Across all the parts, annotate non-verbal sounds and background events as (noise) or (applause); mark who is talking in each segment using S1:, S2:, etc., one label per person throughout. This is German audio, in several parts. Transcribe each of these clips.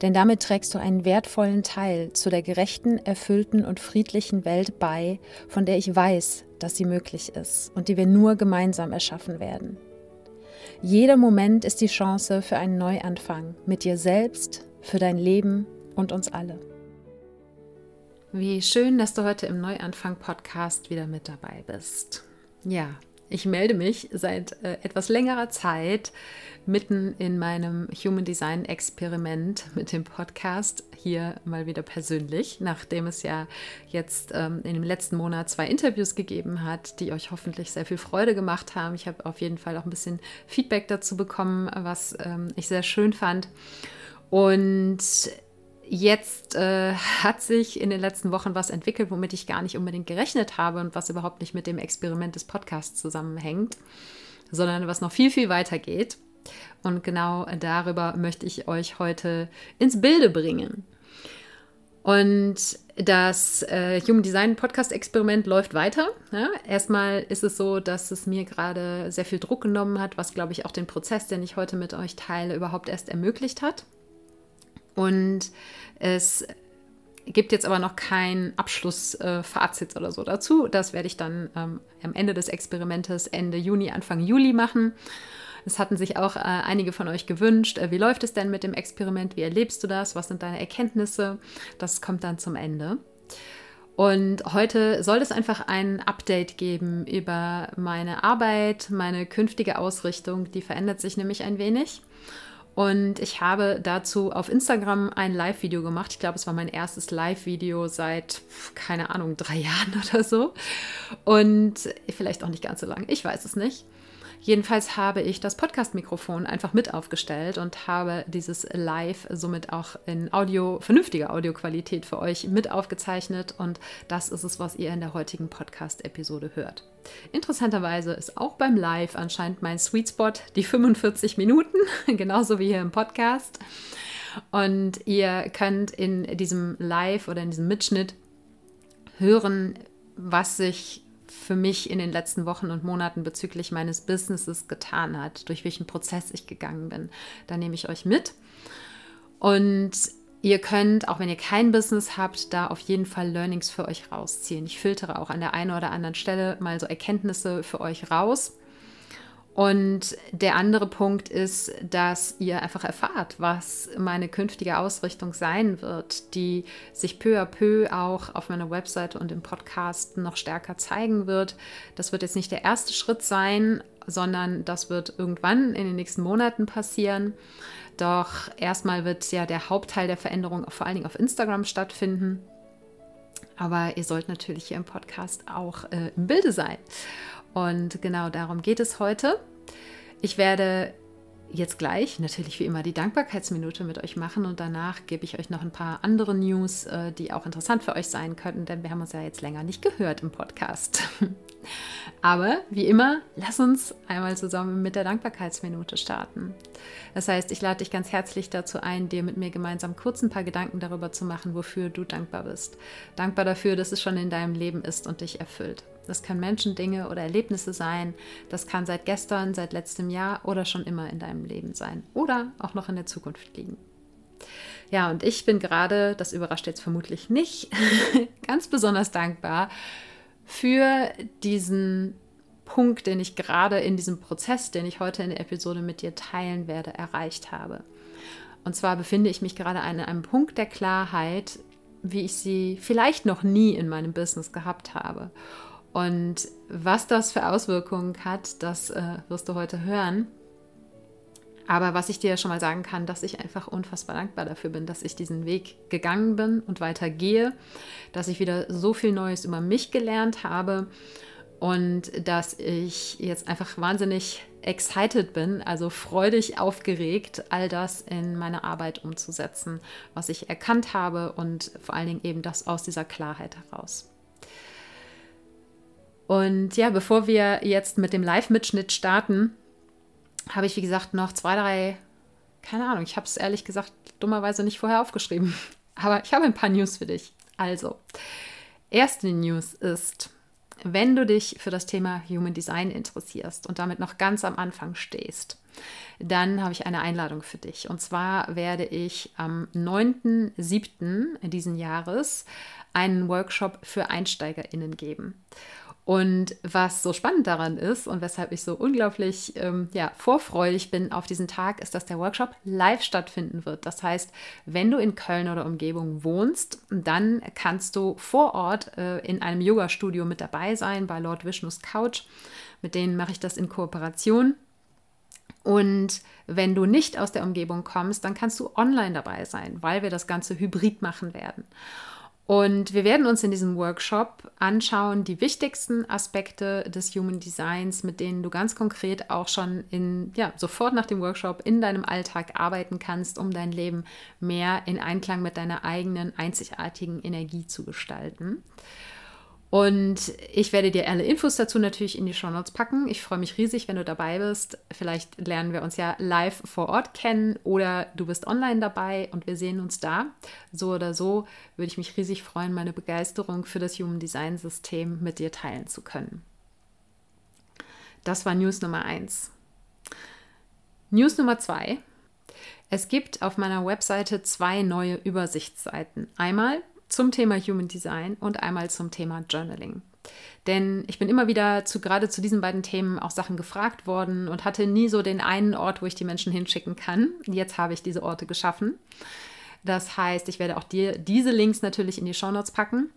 S1: Denn damit trägst du einen wertvollen Teil zu der gerechten, erfüllten und friedlichen Welt bei, von der ich weiß, dass sie möglich ist und die wir nur gemeinsam erschaffen werden. Jeder Moment ist die Chance für einen Neuanfang mit dir selbst, für dein Leben und uns alle. Wie schön, dass du heute im Neuanfang-Podcast wieder mit dabei bist. Ja, ich melde mich seit äh, etwas längerer Zeit mitten in meinem Human Design Experiment mit dem Podcast hier mal wieder persönlich, nachdem es ja jetzt ähm, in dem letzten Monat zwei Interviews gegeben hat, die euch hoffentlich sehr viel Freude gemacht haben. Ich habe auf jeden Fall auch ein bisschen Feedback dazu bekommen, was ähm, ich sehr schön fand. Und Jetzt äh, hat sich in den letzten Wochen was entwickelt, womit ich gar nicht unbedingt gerechnet habe und was überhaupt nicht mit dem Experiment des Podcasts zusammenhängt, sondern was noch viel, viel weiter geht. Und genau darüber möchte ich euch heute ins Bilde bringen. Und das äh, Human Design Podcast Experiment läuft weiter. Ja, erstmal ist es so, dass es mir gerade sehr viel Druck genommen hat, was glaube ich auch den Prozess, den ich heute mit euch teile, überhaupt erst ermöglicht hat. Und es gibt jetzt aber noch kein Abschlussfazit äh, oder so dazu. Das werde ich dann ähm, am Ende des Experimentes Ende Juni, Anfang Juli machen. Es hatten sich auch äh, einige von euch gewünscht. Äh, wie läuft es denn mit dem Experiment? Wie erlebst du das? Was sind deine Erkenntnisse? Das kommt dann zum Ende. Und heute soll es einfach ein Update geben über meine Arbeit, meine künftige Ausrichtung. Die verändert sich nämlich ein wenig. Und ich habe dazu auf Instagram ein Live-Video gemacht. Ich glaube, es war mein erstes Live-Video seit, keine Ahnung, drei (laughs) Jahren oder so. Und vielleicht auch nicht ganz so lange, ich weiß es nicht. Jedenfalls habe ich das Podcast-Mikrofon einfach mit aufgestellt und habe dieses Live somit auch in Audio, vernünftiger Audioqualität für euch mit aufgezeichnet. Und das ist es, was ihr in der heutigen Podcast-Episode hört. Interessanterweise ist auch beim Live anscheinend mein Sweet Spot die 45 Minuten, (laughs) genauso wie hier im Podcast. Und ihr könnt in diesem Live oder in diesem Mitschnitt hören, was sich für mich in den letzten Wochen und Monaten bezüglich meines Businesses getan hat, durch welchen Prozess ich gegangen bin. Da nehme ich euch mit. Und ihr könnt, auch wenn ihr kein Business habt, da auf jeden Fall Learnings für euch rausziehen. Ich filtere auch an der einen oder anderen Stelle mal so Erkenntnisse für euch raus und der andere Punkt ist, dass ihr einfach erfahrt, was meine künftige Ausrichtung sein wird, die sich peu à peu auch auf meiner Webseite und im Podcast noch stärker zeigen wird. Das wird jetzt nicht der erste Schritt sein, sondern das wird irgendwann in den nächsten Monaten passieren. Doch erstmal wird ja der Hauptteil der Veränderung vor allen Dingen auf Instagram stattfinden. Aber ihr sollt natürlich hier im Podcast auch äh, im Bilde sein. Und genau darum geht es heute. Ich werde jetzt gleich natürlich wie immer die Dankbarkeitsminute mit euch machen und danach gebe ich euch noch ein paar andere News, äh, die auch interessant für euch sein könnten, denn wir haben uns ja jetzt länger nicht gehört im Podcast. (laughs) Aber wie immer, lass uns einmal zusammen mit der Dankbarkeitsminute starten. Das heißt, ich lade dich ganz herzlich dazu ein, dir mit mir gemeinsam kurz ein paar Gedanken darüber zu machen, wofür du dankbar bist. Dankbar dafür, dass es schon in deinem Leben ist und dich erfüllt. Das können Menschen, Dinge oder Erlebnisse sein. Das kann seit gestern, seit letztem Jahr oder schon immer in deinem Leben sein. Oder auch noch in der Zukunft liegen. Ja, und ich bin gerade, das überrascht jetzt vermutlich nicht, (laughs) ganz besonders dankbar für diesen Punkt, den ich gerade in diesem Prozess, den ich heute in der Episode mit dir teilen werde, erreicht habe. Und zwar befinde ich mich gerade an einem Punkt der Klarheit, wie ich sie vielleicht noch nie in meinem Business gehabt habe. Und was das für Auswirkungen hat, das äh, wirst du heute hören. Aber was ich dir schon mal sagen kann, dass ich einfach unfassbar dankbar dafür bin, dass ich diesen Weg gegangen bin und weitergehe, dass ich wieder so viel Neues über mich gelernt habe und dass ich jetzt einfach wahnsinnig excited bin, also freudig aufgeregt, all das in meine Arbeit umzusetzen, was ich erkannt habe und vor allen Dingen eben das aus dieser Klarheit heraus. Und ja, bevor wir jetzt mit dem Live-Mitschnitt starten, habe ich, wie gesagt, noch zwei, drei, keine Ahnung, ich habe es ehrlich gesagt dummerweise nicht vorher aufgeschrieben, (laughs) aber ich habe ein paar News für dich. Also, erste News ist, wenn du dich für das Thema Human Design interessierst und damit noch ganz am Anfang stehst, dann habe ich eine Einladung für dich. Und zwar werde ich am 9.7. diesen Jahres einen Workshop für EinsteigerInnen geben. Und was so spannend daran ist und weshalb ich so unglaublich ähm, ja, vorfreudig bin auf diesen Tag, ist, dass der Workshop live stattfinden wird. Das heißt, wenn du in Köln oder Umgebung wohnst, dann kannst du vor Ort äh, in einem Yoga-Studio mit dabei sein, bei Lord Vishnus Couch. Mit denen mache ich das in Kooperation. Und wenn du nicht aus der Umgebung kommst, dann kannst du online dabei sein, weil wir das Ganze hybrid machen werden. Und wir werden uns in diesem Workshop anschauen, die wichtigsten Aspekte des Human Designs, mit denen du ganz konkret auch schon in, ja, sofort nach dem Workshop in deinem Alltag arbeiten kannst, um dein Leben mehr in Einklang mit deiner eigenen einzigartigen Energie zu gestalten. Und ich werde dir alle Infos dazu natürlich in die Show Notes packen. Ich freue mich riesig, wenn du dabei bist. Vielleicht lernen wir uns ja live vor Ort kennen oder du bist online dabei und wir sehen uns da. So oder so würde ich mich riesig freuen, meine Begeisterung für das Human Design System mit dir teilen zu können. Das war News Nummer 1. News Nummer 2. Es gibt auf meiner Webseite zwei neue Übersichtsseiten. Einmal zum Thema Human Design und einmal zum Thema Journaling. Denn ich bin immer wieder zu gerade zu diesen beiden Themen auch Sachen gefragt worden und hatte nie so den einen Ort, wo ich die Menschen hinschicken kann. Jetzt habe ich diese Orte geschaffen. Das heißt, ich werde auch dir diese Links natürlich in die Shownotes packen.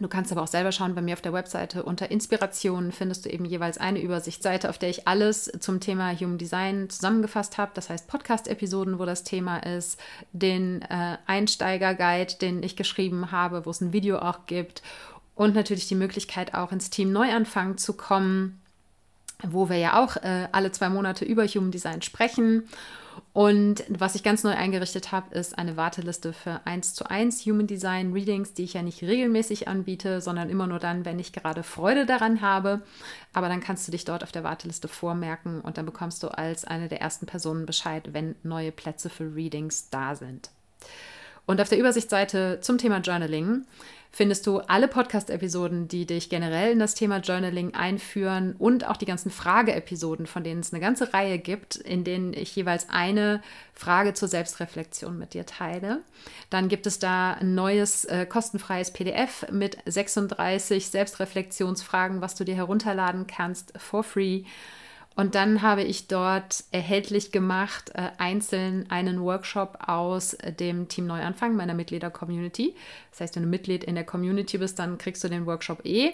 S1: Du kannst aber auch selber schauen, bei mir auf der Webseite unter Inspirationen findest du eben jeweils eine Übersichtsseite, auf der ich alles zum Thema Human Design zusammengefasst habe. Das heißt Podcast-Episoden, wo das Thema ist, den äh, Einsteiger-Guide, den ich geschrieben habe, wo es ein Video auch gibt und natürlich die Möglichkeit auch ins Team Neuanfang zu kommen, wo wir ja auch äh, alle zwei Monate über Human Design sprechen und was ich ganz neu eingerichtet habe, ist eine Warteliste für 1 zu 1 Human Design Readings, die ich ja nicht regelmäßig anbiete, sondern immer nur dann, wenn ich gerade Freude daran habe. Aber dann kannst du dich dort auf der Warteliste vormerken und dann bekommst du als eine der ersten Personen Bescheid, wenn neue Plätze für Readings da sind. Und auf der Übersichtsseite zum Thema Journaling findest du alle Podcast-Episoden, die dich generell in das Thema Journaling einführen und auch die ganzen Frage-Episoden, von denen es eine ganze Reihe gibt, in denen ich jeweils eine Frage zur Selbstreflexion mit dir teile. Dann gibt es da ein neues äh, kostenfreies PDF mit 36 Selbstreflexionsfragen, was du dir herunterladen kannst for free. Und dann habe ich dort erhältlich gemacht, äh, einzeln einen Workshop aus dem Team Neuanfang meiner Mitglieder-Community. Das heißt, wenn du Mitglied in der Community bist, dann kriegst du den Workshop eh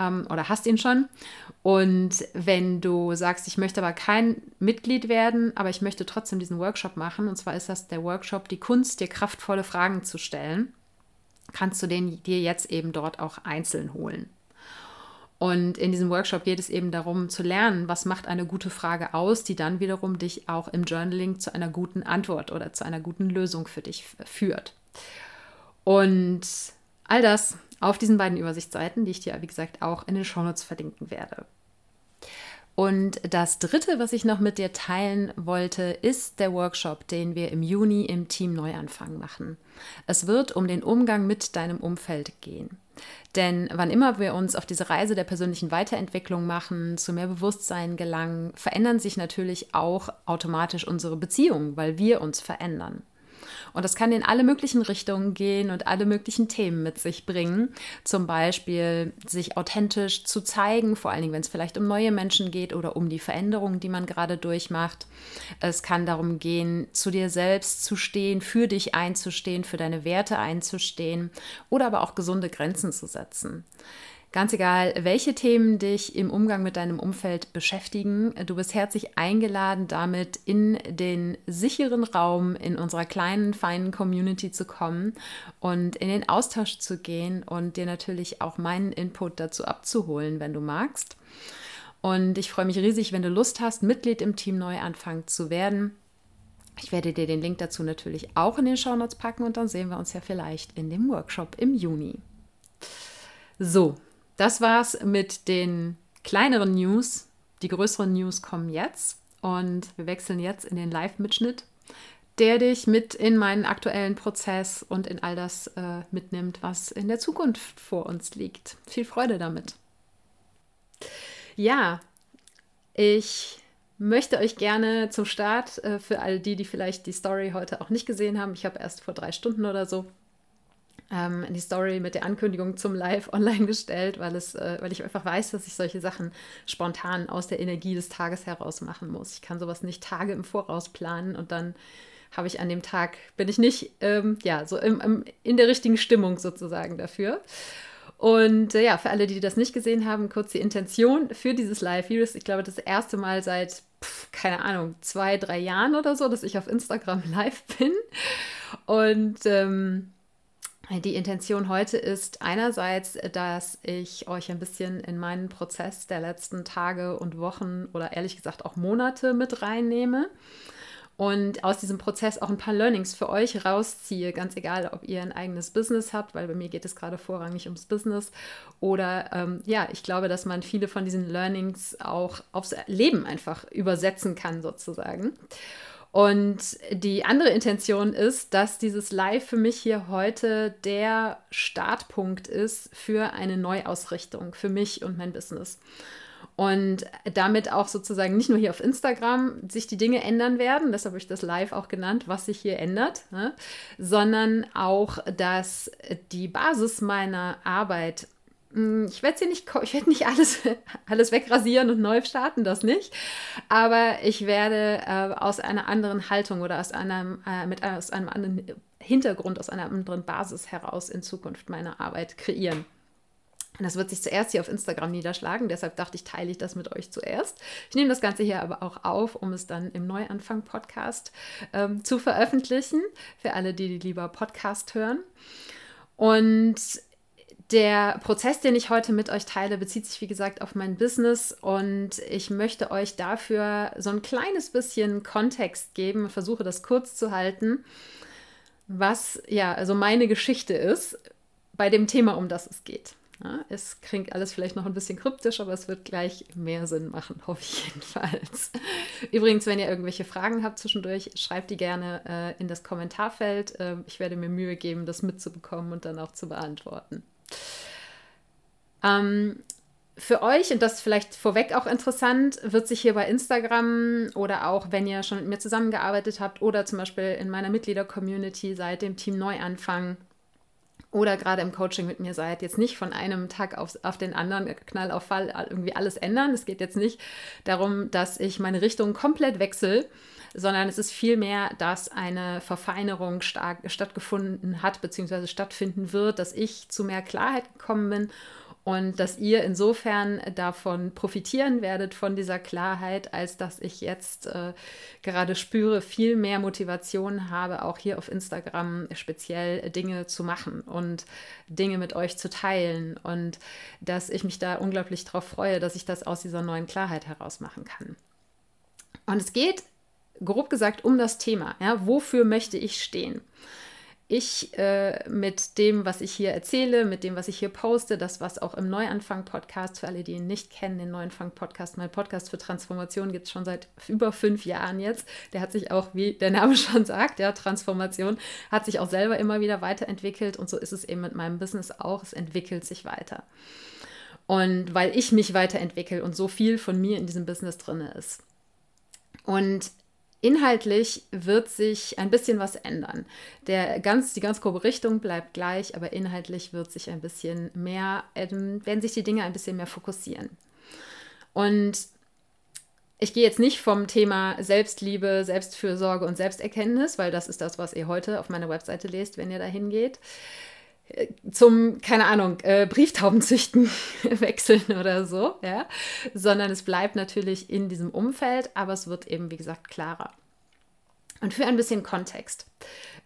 S1: ähm, oder hast ihn schon. Und wenn du sagst, ich möchte aber kein Mitglied werden, aber ich möchte trotzdem diesen Workshop machen, und zwar ist das der Workshop Die Kunst, dir kraftvolle Fragen zu stellen, kannst du den dir jetzt eben dort auch einzeln holen. Und in diesem Workshop geht es eben darum zu lernen, was macht eine gute Frage aus, die dann wiederum dich auch im Journaling zu einer guten Antwort oder zu einer guten Lösung für dich führt. Und all das auf diesen beiden Übersichtsseiten, die ich dir, wie gesagt, auch in den Shownotes verlinken werde. Und das Dritte, was ich noch mit dir teilen wollte, ist der Workshop, den wir im Juni im Team Neuanfang machen. Es wird um den Umgang mit deinem Umfeld gehen. Denn wann immer wir uns auf diese Reise der persönlichen Weiterentwicklung machen, zu mehr Bewusstsein gelangen, verändern sich natürlich auch automatisch unsere Beziehungen, weil wir uns verändern. Und das kann in alle möglichen Richtungen gehen und alle möglichen Themen mit sich bringen. Zum Beispiel sich authentisch zu zeigen, vor allen Dingen, wenn es vielleicht um neue Menschen geht oder um die Veränderungen, die man gerade durchmacht. Es kann darum gehen, zu dir selbst zu stehen, für dich einzustehen, für deine Werte einzustehen oder aber auch gesunde Grenzen zu setzen. Ganz egal, welche Themen dich im Umgang mit deinem Umfeld beschäftigen, du bist herzlich eingeladen, damit in den sicheren Raum in unserer kleinen, feinen Community zu kommen und in den Austausch zu gehen und dir natürlich auch meinen Input dazu abzuholen, wenn du magst. Und ich freue mich riesig, wenn du Lust hast, Mitglied im Team Neuanfang zu werden. Ich werde dir den Link dazu natürlich auch in den Shownotes packen und dann sehen wir uns ja vielleicht in dem Workshop im Juni. So, das war's mit den kleineren News. Die größeren News kommen jetzt und wir wechseln jetzt in den Live-Mitschnitt, der dich mit in meinen aktuellen Prozess und in all das äh, mitnimmt, was in der Zukunft vor uns liegt. Viel Freude damit. Ja, ich möchte euch gerne zum Start, äh, für all die, die vielleicht die Story heute auch nicht gesehen haben, ich habe erst vor drei Stunden oder so ähm, die Story mit der Ankündigung zum Live online gestellt, weil, es, äh, weil ich einfach weiß, dass ich solche Sachen spontan aus der Energie des Tages heraus machen muss. Ich kann sowas nicht Tage im Voraus planen und dann habe ich an dem Tag, bin ich nicht ähm, ja, so im, im, in der richtigen Stimmung sozusagen dafür. Und äh, ja, für alle, die das nicht gesehen haben, kurz die Intention für dieses Live-Virus. Ich glaube, das erste Mal seit, pf, keine Ahnung, zwei, drei Jahren oder so, dass ich auf Instagram (laughs) live bin. Und ähm, die Intention heute ist einerseits, dass ich euch ein bisschen in meinen Prozess der letzten Tage und Wochen oder ehrlich gesagt auch Monate mit reinnehme und aus diesem Prozess auch ein paar Learnings für euch rausziehe, ganz egal, ob ihr ein eigenes Business habt, weil bei mir geht es gerade vorrangig ums Business oder ähm, ja, ich glaube, dass man viele von diesen Learnings auch aufs Leben einfach übersetzen kann sozusagen. Und die andere Intention ist, dass dieses Live für mich hier heute der Startpunkt ist für eine Neuausrichtung für mich und mein Business. Und damit auch sozusagen nicht nur hier auf Instagram sich die Dinge ändern werden, deshalb habe ich das Live auch genannt, was sich hier ändert, ne? sondern auch, dass die Basis meiner Arbeit ich werde nicht, ich werde nicht alles, (laughs) alles wegrasieren und neu starten, das nicht. Aber ich werde äh, aus einer anderen Haltung oder aus einem, äh, mit, aus einem anderen Hintergrund, aus einer anderen Basis heraus in Zukunft meine Arbeit kreieren. Und das wird sich zuerst hier auf Instagram niederschlagen, deshalb dachte ich, teile ich das mit euch zuerst. Ich nehme das Ganze hier aber auch auf, um es dann im Neuanfang-Podcast ähm, zu veröffentlichen, für alle, die, die lieber Podcast hören. Und der Prozess, den ich heute mit euch teile, bezieht sich, wie gesagt, auf mein Business und ich möchte euch dafür so ein kleines bisschen Kontext geben, versuche das kurz zu halten, was ja also meine Geschichte ist bei dem Thema, um das es geht. Ja, es klingt alles vielleicht noch ein bisschen kryptisch, aber es wird gleich mehr Sinn machen, (laughs) hoffe ich jedenfalls. Übrigens, wenn ihr irgendwelche Fragen habt zwischendurch, schreibt die gerne äh, in das Kommentarfeld. Äh, ich werde mir Mühe geben, das mitzubekommen und dann auch zu beantworten. Ähm, für euch, und das vielleicht vorweg auch interessant, wird sich hier bei Instagram oder auch, wenn ihr schon mit mir zusammengearbeitet habt oder zum Beispiel in meiner Mitglieder-Community seit dem Team Neuanfang oder gerade im Coaching mit mir seid, jetzt nicht von einem Tag auf, auf den anderen, Knall auf Fall, irgendwie alles ändern. Es geht jetzt nicht darum, dass ich meine Richtung komplett wechsle, sondern es ist vielmehr, dass eine Verfeinerung stark, stattgefunden hat bzw. stattfinden wird, dass ich zu mehr Klarheit gekommen bin und dass ihr insofern davon profitieren werdet von dieser Klarheit, als dass ich jetzt äh, gerade spüre, viel mehr Motivation habe, auch hier auf Instagram speziell Dinge zu machen und Dinge mit euch zu teilen und dass ich mich da unglaublich darauf freue, dass ich das aus dieser neuen Klarheit heraus machen kann. Und es geht grob gesagt um das Thema. Ja, wofür möchte ich stehen? ich äh, mit dem, was ich hier erzähle, mit dem, was ich hier poste, das, was auch im Neuanfang-Podcast, für alle, die ihn nicht kennen, den Neuanfang-Podcast, mein Podcast für Transformation gibt es schon seit über fünf Jahren jetzt. Der hat sich auch, wie der Name (laughs) schon sagt, ja, Transformation, hat sich auch selber immer wieder weiterentwickelt und so ist es eben mit meinem Business auch. Es entwickelt sich weiter. Und weil ich mich weiterentwickle und so viel von mir in diesem Business drin ist. Und Inhaltlich wird sich ein bisschen was ändern. Der ganz, die ganz grobe Richtung bleibt gleich, aber inhaltlich wird sich ein bisschen mehr, ähm, werden sich die Dinge ein bisschen mehr fokussieren. Und ich gehe jetzt nicht vom Thema Selbstliebe, Selbstfürsorge und Selbsterkenntnis, weil das ist das, was ihr heute auf meiner Webseite lest, wenn ihr da hingeht. Zum, keine Ahnung, äh, Brieftaubenzüchten (laughs) wechseln oder so, ja, sondern es bleibt natürlich in diesem Umfeld, aber es wird eben, wie gesagt, klarer. Und für ein bisschen Kontext.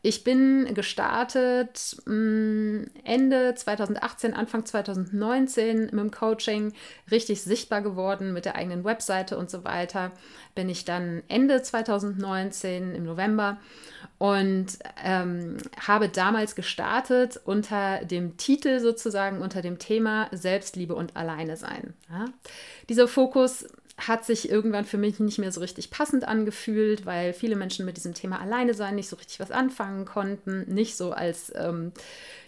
S1: Ich bin gestartet mm, Ende 2018, Anfang 2019 mit dem Coaching, richtig sichtbar geworden mit der eigenen Webseite und so weiter. Bin ich dann Ende 2019 im November und ähm, habe damals gestartet unter dem Titel sozusagen, unter dem Thema Selbstliebe und Alleine sein. Ja? Dieser Fokus hat sich irgendwann für mich nicht mehr so richtig passend angefühlt, weil viele Menschen mit diesem Thema alleine sein nicht so richtig was anfangen konnten, nicht so als ähm,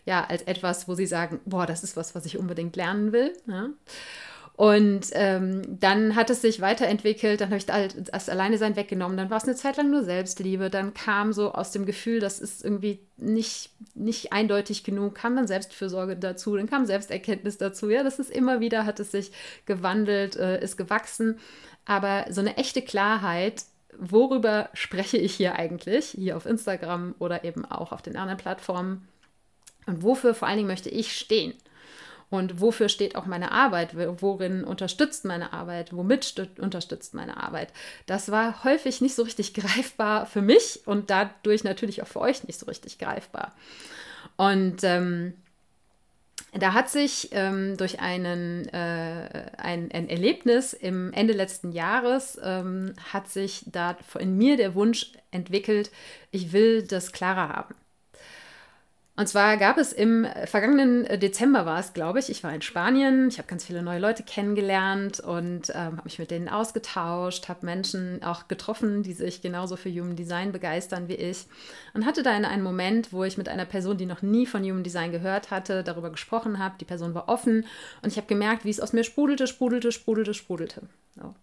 S1: ja als etwas, wo sie sagen, boah, das ist was, was ich unbedingt lernen will. Ja? Und ähm, dann hat es sich weiterentwickelt, dann habe ich das Alleinesein weggenommen, dann war es eine Zeit lang nur Selbstliebe, dann kam so aus dem Gefühl, das ist irgendwie nicht, nicht eindeutig genug, kam dann Selbstfürsorge dazu, dann kam Selbsterkenntnis dazu, ja, das ist immer wieder, hat es sich gewandelt, äh, ist gewachsen, aber so eine echte Klarheit, worüber spreche ich hier eigentlich, hier auf Instagram oder eben auch auf den anderen Plattformen. Und wofür vor allen Dingen möchte ich stehen und wofür steht auch meine Arbeit? Worin unterstützt meine Arbeit? Womit unterstützt meine Arbeit? Das war häufig nicht so richtig (laughs) greifbar für mich und dadurch natürlich auch für euch nicht so richtig greifbar. Und ähm, da hat sich ähm, durch einen, äh, ein, ein, Erlebnis im Ende letzten Jahres, ähm, hat sich da in mir der Wunsch entwickelt, ich will das klarer haben. Und zwar gab es im vergangenen Dezember war es, glaube ich, ich war in Spanien, ich habe ganz viele neue Leute kennengelernt und ähm, habe mich mit denen ausgetauscht, habe Menschen auch getroffen, die sich genauso für Human Design begeistern wie ich und hatte da einen Moment, wo ich mit einer Person, die noch nie von Human Design gehört hatte, darüber gesprochen habe. Die Person war offen und ich habe gemerkt, wie es aus mir sprudelte, sprudelte, sprudelte, sprudelte. So.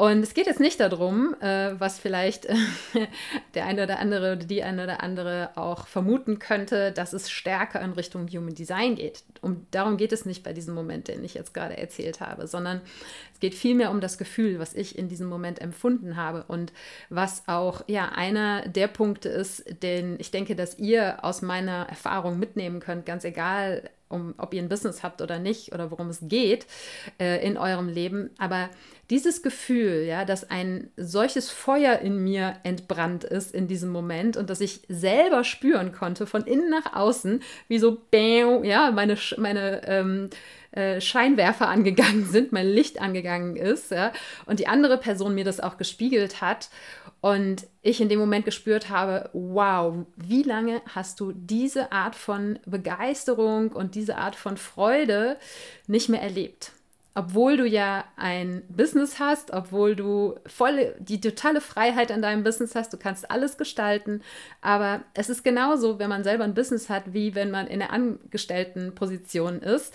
S1: Und es geht jetzt nicht darum, äh, was vielleicht äh, (laughs) der eine oder andere oder die eine oder andere auch vermuten könnte, dass es stärker in Richtung Human Design geht. Um, darum geht es nicht bei diesem Moment, den ich jetzt gerade erzählt habe, sondern es geht vielmehr um das Gefühl, was ich in diesem Moment empfunden habe und was auch ja einer der Punkte ist, den ich denke, dass ihr aus meiner Erfahrung mitnehmen könnt, ganz egal, um, ob ihr ein Business habt oder nicht oder worum es geht äh, in eurem Leben. Aber dieses Gefühl, ja, dass ein solches Feuer in mir entbrannt ist in diesem Moment und dass ich selber spüren konnte von innen nach außen, wie so, bäm, ja, meine, meine ähm, äh, Scheinwerfer angegangen (laughs) sind, mein Licht angegangen ist, ja, und die andere Person mir das auch gespiegelt hat und ich in dem Moment gespürt habe, wow, wie lange hast du diese Art von Begeisterung und diese Art von Freude nicht mehr erlebt? obwohl du ja ein Business hast, obwohl du voll die totale Freiheit in deinem Business hast, du kannst alles gestalten, aber es ist genauso, wenn man selber ein Business hat, wie wenn man in der Angestelltenposition ist.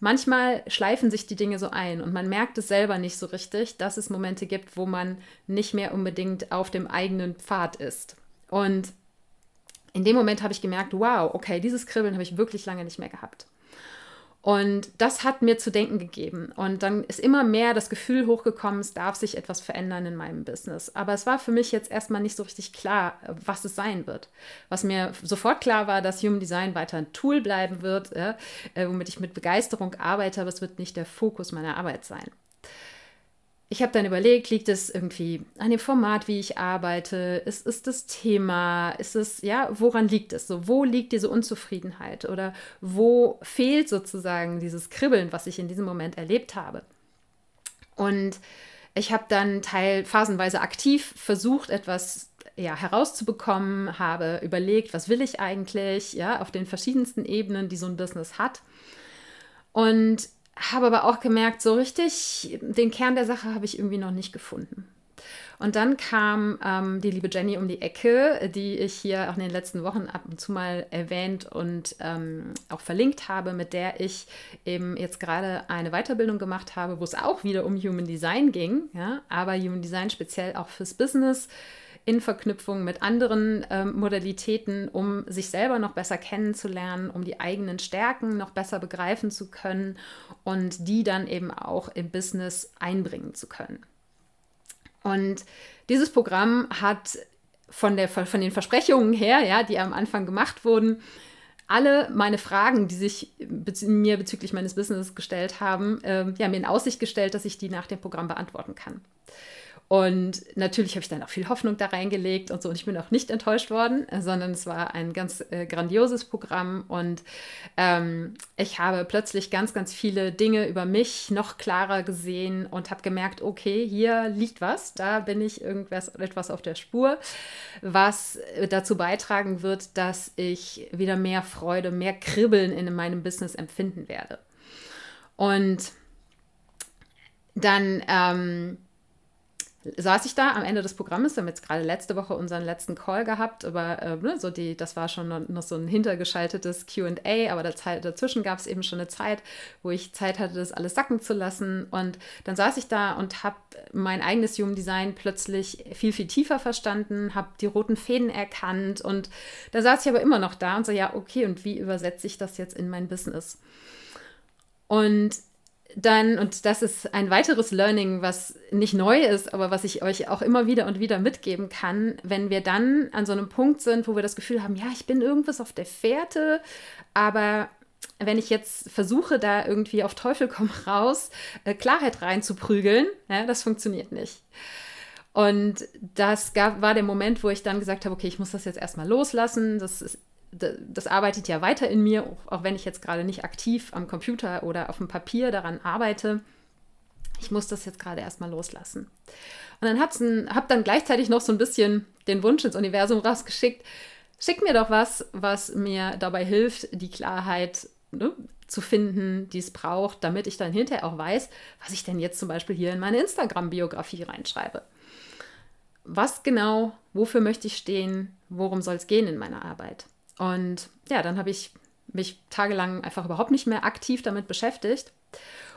S1: Manchmal schleifen sich die Dinge so ein und man merkt es selber nicht so richtig, dass es Momente gibt, wo man nicht mehr unbedingt auf dem eigenen Pfad ist. Und in dem Moment habe ich gemerkt, wow, okay, dieses Kribbeln habe ich wirklich lange nicht mehr gehabt. Und das hat mir zu denken gegeben. Und dann ist immer mehr das Gefühl hochgekommen, es darf sich etwas verändern in meinem Business. Aber es war für mich jetzt erstmal nicht so richtig klar, was es sein wird. Was mir sofort klar war, dass Human Design weiter ein Tool bleiben wird, ja, äh, womit ich mit Begeisterung arbeite, aber es wird nicht der Fokus meiner Arbeit sein ich habe dann überlegt, liegt es irgendwie an dem Format, wie ich arbeite? Ist, ist das Thema? Ist es, ja, woran liegt es? So, wo liegt diese Unzufriedenheit? Oder wo fehlt sozusagen dieses Kribbeln, was ich in diesem Moment erlebt habe? Und ich habe dann teil phasenweise aktiv versucht, etwas ja, herauszubekommen, habe überlegt, was will ich eigentlich, ja, auf den verschiedensten Ebenen, die so ein Business hat. Und habe aber auch gemerkt, so richtig den Kern der Sache habe ich irgendwie noch nicht gefunden. Und dann kam ähm, die liebe Jenny um die Ecke, die ich hier auch in den letzten Wochen ab und zu mal erwähnt und ähm, auch verlinkt habe, mit der ich eben jetzt gerade eine Weiterbildung gemacht habe, wo es auch wieder um Human Design ging, ja, aber Human Design speziell auch fürs Business in Verknüpfung mit anderen ähm, Modalitäten, um sich selber noch besser kennenzulernen, um die eigenen Stärken noch besser begreifen zu können und die dann eben auch im Business einbringen zu können. Und dieses Programm hat von, der, von den Versprechungen her, ja, die am Anfang gemacht wurden, alle meine Fragen, die sich bez mir bezüglich meines Business gestellt haben, äh, ja, mir in Aussicht gestellt, dass ich die nach dem Programm beantworten kann. Und natürlich habe ich dann auch viel Hoffnung da reingelegt und so. Und ich bin auch nicht enttäuscht worden, sondern es war ein ganz äh, grandioses Programm. Und ähm, ich habe plötzlich ganz, ganz viele Dinge über mich noch klarer gesehen und habe gemerkt, okay, hier liegt was. Da bin ich irgendwas etwas auf der Spur, was dazu beitragen wird, dass ich wieder mehr Freude, mehr Kribbeln in meinem Business empfinden werde. Und dann ähm, saß ich da am Ende des Programmes, wir haben jetzt gerade letzte Woche unseren letzten Call gehabt, aber äh, ne, so die, das war schon noch, so ein hintergeschaltetes QA, aber dazwischen gab es eben schon eine Zeit, wo ich Zeit hatte, das alles sacken zu lassen. Und dann saß ich da und habe mein eigenes Human Design plötzlich viel, viel tiefer verstanden, habe die roten Fäden erkannt und da saß ich aber immer noch da und so, ja, okay, und wie übersetze ich das jetzt in mein Business? Und dann, und das ist ein weiteres Learning, was nicht neu ist, aber was ich euch auch immer wieder und wieder mitgeben kann, wenn wir dann an so einem Punkt sind, wo wir das Gefühl haben, ja, ich bin irgendwas auf der Fährte, aber wenn ich jetzt versuche, da irgendwie auf Teufel komm raus, äh, Klarheit reinzuprügeln, ja, das funktioniert nicht. Und das gab, war der Moment, wo ich dann gesagt habe, okay, ich muss das jetzt erstmal loslassen. Das ist das arbeitet ja weiter in mir, auch wenn ich jetzt gerade nicht aktiv am Computer oder auf dem Papier daran arbeite. Ich muss das jetzt gerade erstmal loslassen. Und dann habe dann gleichzeitig noch so ein bisschen den Wunsch ins Universum rausgeschickt, schick mir doch was, was mir dabei hilft, die Klarheit ne, zu finden, die es braucht, damit ich dann hinterher auch weiß, was ich denn jetzt zum Beispiel hier in meine Instagram-Biografie reinschreibe. Was genau, wofür möchte ich stehen, worum soll es gehen in meiner Arbeit? Und ja, dann habe ich mich tagelang einfach überhaupt nicht mehr aktiv damit beschäftigt.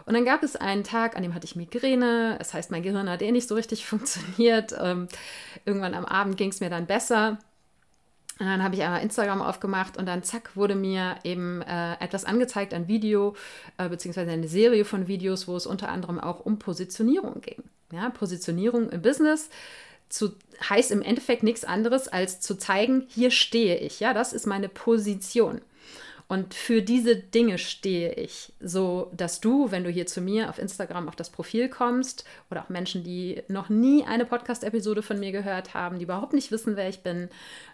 S1: Und dann gab es einen Tag, an dem hatte ich Migräne. Das heißt, mein Gehirn hat eh nicht so richtig (laughs) funktioniert. Ähm, irgendwann am Abend ging es mir dann besser. Und dann habe ich einmal Instagram aufgemacht und dann zack wurde mir eben äh, etwas angezeigt, ein Video äh, beziehungsweise eine Serie von Videos, wo es unter anderem auch um Positionierung ging. Ja, Positionierung im Business zu, heißt im Endeffekt nichts anderes, als zu zeigen, hier stehe ich. Ja, das ist meine Position. Und für diese Dinge stehe ich, so dass du, wenn du hier zu mir auf Instagram auf das Profil kommst oder auch Menschen, die noch nie eine Podcast-Episode von mir gehört haben, die überhaupt nicht wissen, wer ich bin,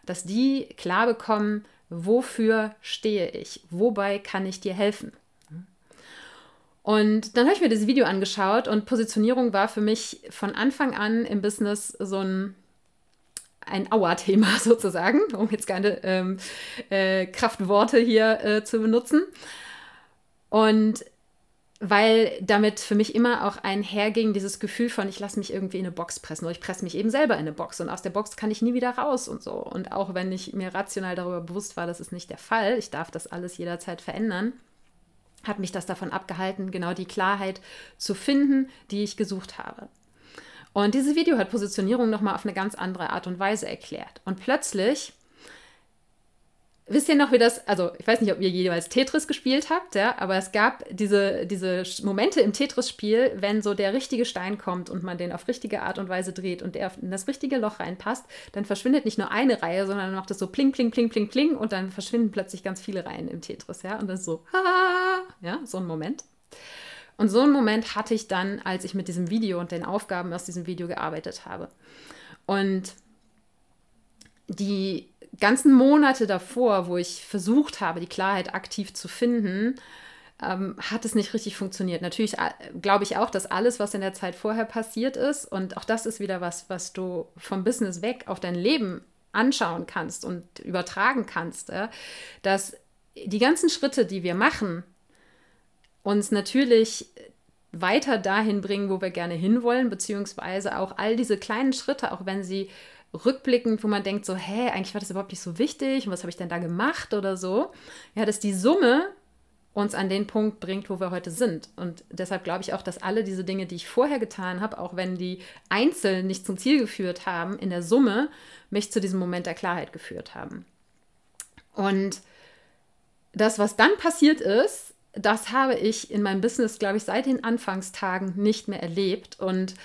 S1: dass die klar bekommen, wofür stehe ich, wobei kann ich dir helfen. Und dann habe ich mir das Video angeschaut und Positionierung war für mich von Anfang an im Business so ein, ein Auer-Thema (laughs) sozusagen, um jetzt keine ähm, äh, Kraftworte hier äh, zu benutzen. Und weil damit für mich immer auch einherging dieses Gefühl von, ich lasse mich irgendwie in eine Box pressen oder ich presse mich eben selber in eine Box und aus der Box kann ich nie wieder raus und so. Und auch wenn ich mir rational darüber bewusst war, das ist nicht der Fall, ich darf das alles jederzeit verändern, hat mich das davon abgehalten, genau die Klarheit zu finden, die ich gesucht habe. Und dieses Video hat Positionierung nochmal auf eine ganz andere Art und Weise erklärt. Und plötzlich Wisst ihr noch, wie das, also ich weiß nicht, ob ihr jeweils Tetris gespielt habt, ja, aber es gab diese, diese Momente im Tetris-Spiel, wenn so der richtige Stein kommt und man den auf richtige Art und Weise dreht und der in das richtige Loch reinpasst, dann verschwindet nicht nur eine Reihe, sondern dann macht es so pling, pling, pling, pling, pling und dann verschwinden plötzlich ganz viele Reihen im Tetris, ja, und ist so, ha, ja, so ein Moment. Und so einen Moment hatte ich dann, als ich mit diesem Video und den Aufgaben aus diesem Video gearbeitet habe. Und die ganzen Monate davor, wo ich versucht habe, die Klarheit aktiv zu finden, ähm, hat es nicht richtig funktioniert. Natürlich äh, glaube ich auch, dass alles, was in der Zeit vorher passiert ist, und auch das ist wieder was, was du vom Business weg auf dein Leben anschauen kannst und übertragen kannst, äh, dass die ganzen Schritte, die wir machen, uns natürlich weiter dahin bringen, wo wir gerne hinwollen, beziehungsweise auch all diese kleinen Schritte, auch wenn sie rückblickend, wo man denkt, so, hä, eigentlich war das überhaupt nicht so wichtig und was habe ich denn da gemacht oder so, ja, dass die Summe uns an den Punkt bringt, wo wir heute sind. Und deshalb glaube ich auch, dass alle diese Dinge, die ich vorher getan habe, auch wenn die einzeln nicht zum Ziel geführt haben, in der Summe mich zu diesem Moment der Klarheit geführt haben. Und das, was dann passiert ist, das habe ich in meinem Business, glaube ich, seit den Anfangstagen nicht mehr erlebt. Und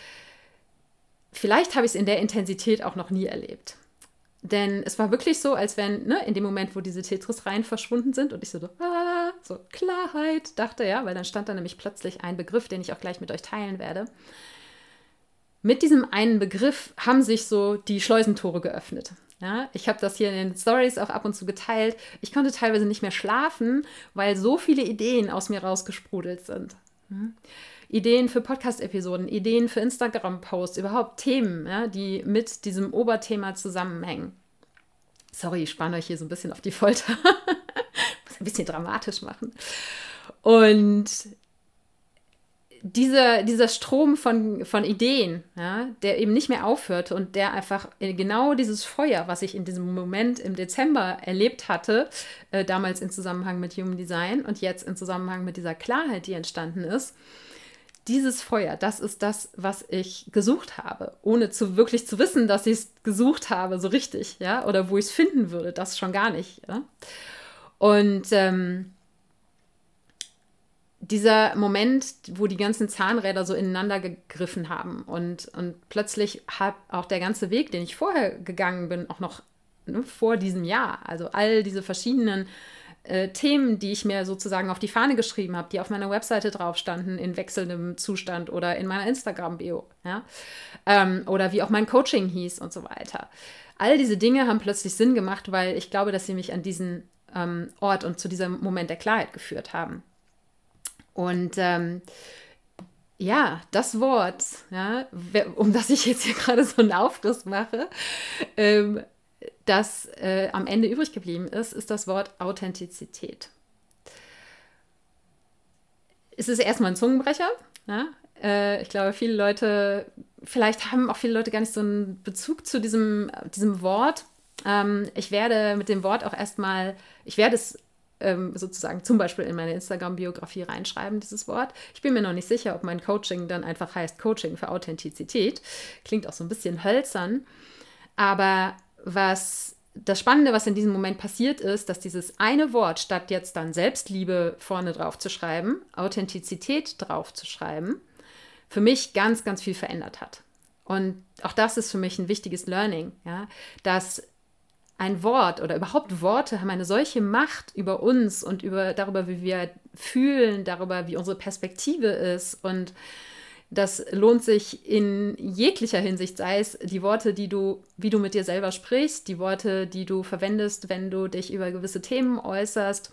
S1: Vielleicht habe ich es in der Intensität auch noch nie erlebt. denn es war wirklich so, als wenn, ne, in dem Moment, wo diese Tetris-Reihen verschwunden sind und ich so, ah, so Klarheit dachte, ja, weil dann stand da nämlich plötzlich ein Begriff, den ich auch gleich mit euch teilen werde. Mit diesem einen Begriff haben sich so die Schleusentore geöffnet. Ja, ich habe das hier in den Stories auch ab und zu geteilt. Ich konnte teilweise nicht mehr schlafen, weil so viele Ideen aus mir rausgesprudelt sind. Mhm. Ideen für Podcast-Episoden, Ideen für Instagram-Posts, überhaupt Themen, ja, die mit diesem Oberthema zusammenhängen. Sorry, ich spanne euch hier so ein bisschen auf die Folter. (laughs) Muss ein bisschen dramatisch machen. Und dieser, dieser Strom von, von Ideen, ja, der eben nicht mehr aufhörte und der einfach genau dieses Feuer, was ich in diesem Moment im Dezember erlebt hatte, äh, damals in Zusammenhang mit Human Design und jetzt in Zusammenhang mit dieser Klarheit, die entstanden ist, dieses Feuer, das ist das, was ich gesucht habe, ohne zu wirklich zu wissen, dass ich es gesucht habe, so richtig, ja, oder wo ich es finden würde, das schon gar nicht. Ja? Und ähm, dieser Moment, wo die ganzen Zahnräder so ineinander gegriffen haben und, und plötzlich hat auch der ganze Weg, den ich vorher gegangen bin, auch noch ne, vor diesem Jahr, also all diese verschiedenen äh, Themen, die ich mir sozusagen auf die Fahne geschrieben habe, die auf meiner Webseite drauf standen, in wechselndem Zustand oder in meiner Instagram-Bio, ja? Ähm, oder wie auch mein Coaching hieß und so weiter. All diese Dinge haben plötzlich Sinn gemacht, weil ich glaube, dass sie mich an diesen ähm, Ort und zu diesem Moment der Klarheit geführt haben. Und ähm, ja, das Wort, ja, um das ich jetzt hier (laughs) gerade so einen Aufriss mache, ähm, das äh, am Ende übrig geblieben ist, ist das Wort Authentizität. Es ist erstmal ein Zungenbrecher. Ja? Äh, ich glaube, viele Leute, vielleicht haben auch viele Leute gar nicht so einen Bezug zu diesem, diesem Wort. Ähm, ich werde mit dem Wort auch erstmal, ich werde es ähm, sozusagen zum Beispiel in meine Instagram-Biografie reinschreiben, dieses Wort. Ich bin mir noch nicht sicher, ob mein Coaching dann einfach heißt Coaching für Authentizität. Klingt auch so ein bisschen hölzern. Aber was das Spannende, was in diesem Moment passiert ist, dass dieses eine Wort, statt jetzt dann Selbstliebe vorne drauf zu schreiben, Authentizität drauf zu schreiben, für mich ganz, ganz viel verändert hat. Und auch das ist für mich ein wichtiges Learning, ja, dass ein Wort oder überhaupt Worte haben eine solche Macht über uns und über darüber, wie wir fühlen, darüber, wie unsere Perspektive ist und das lohnt sich in jeglicher Hinsicht, sei es die Worte, die du, wie du mit dir selber sprichst, die Worte, die du verwendest, wenn du dich über gewisse Themen äußerst.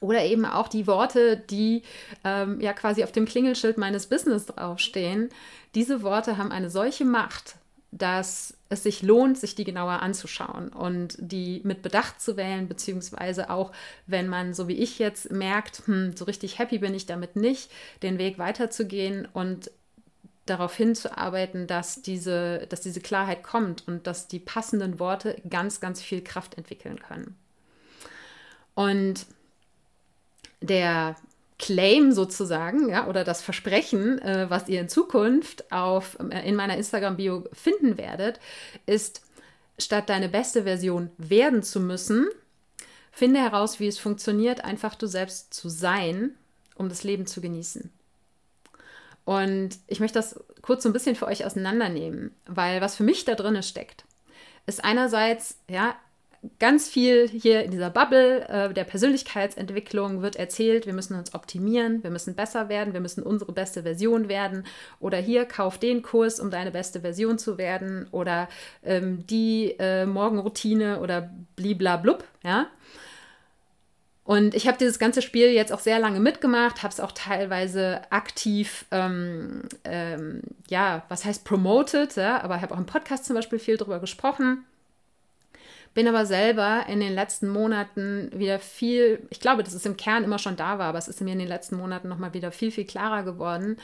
S1: Oder eben auch die Worte, die ähm, ja quasi auf dem Klingelschild meines Business draufstehen. Diese Worte haben eine solche Macht, dass es sich lohnt, sich die genauer anzuschauen und die mit Bedacht zu wählen, beziehungsweise auch, wenn man, so wie ich jetzt, merkt, hm, so richtig happy bin ich damit nicht, den Weg weiterzugehen und darauf hinzuarbeiten, dass diese, dass diese Klarheit kommt und dass die passenden Worte ganz, ganz viel Kraft entwickeln können. Und der Claim sozusagen, ja, oder das Versprechen, äh, was ihr in Zukunft auf, äh, in meiner Instagram-Bio finden werdet, ist, statt deine beste Version werden zu müssen, finde heraus, wie es funktioniert, einfach du selbst zu sein, um das Leben zu genießen. Und ich möchte das kurz so ein bisschen für euch auseinandernehmen, weil was für mich da drin steckt, ist einerseits, ja, ganz viel hier in dieser Bubble äh, der Persönlichkeitsentwicklung wird erzählt, wir müssen uns optimieren, wir müssen besser werden, wir müssen unsere beste Version werden. Oder hier kauf den Kurs, um deine beste Version zu werden. Oder ähm, die äh, Morgenroutine oder bliblablub, ja. Und ich habe dieses ganze Spiel jetzt auch sehr lange mitgemacht, habe es auch teilweise aktiv, ähm, ähm, ja, was heißt promoted, ja, aber habe auch im Podcast zum Beispiel viel darüber gesprochen bin aber selber in den letzten Monaten wieder viel, ich glaube, dass es im Kern immer schon da war, aber es ist mir in den letzten Monaten nochmal wieder viel, viel klarer geworden,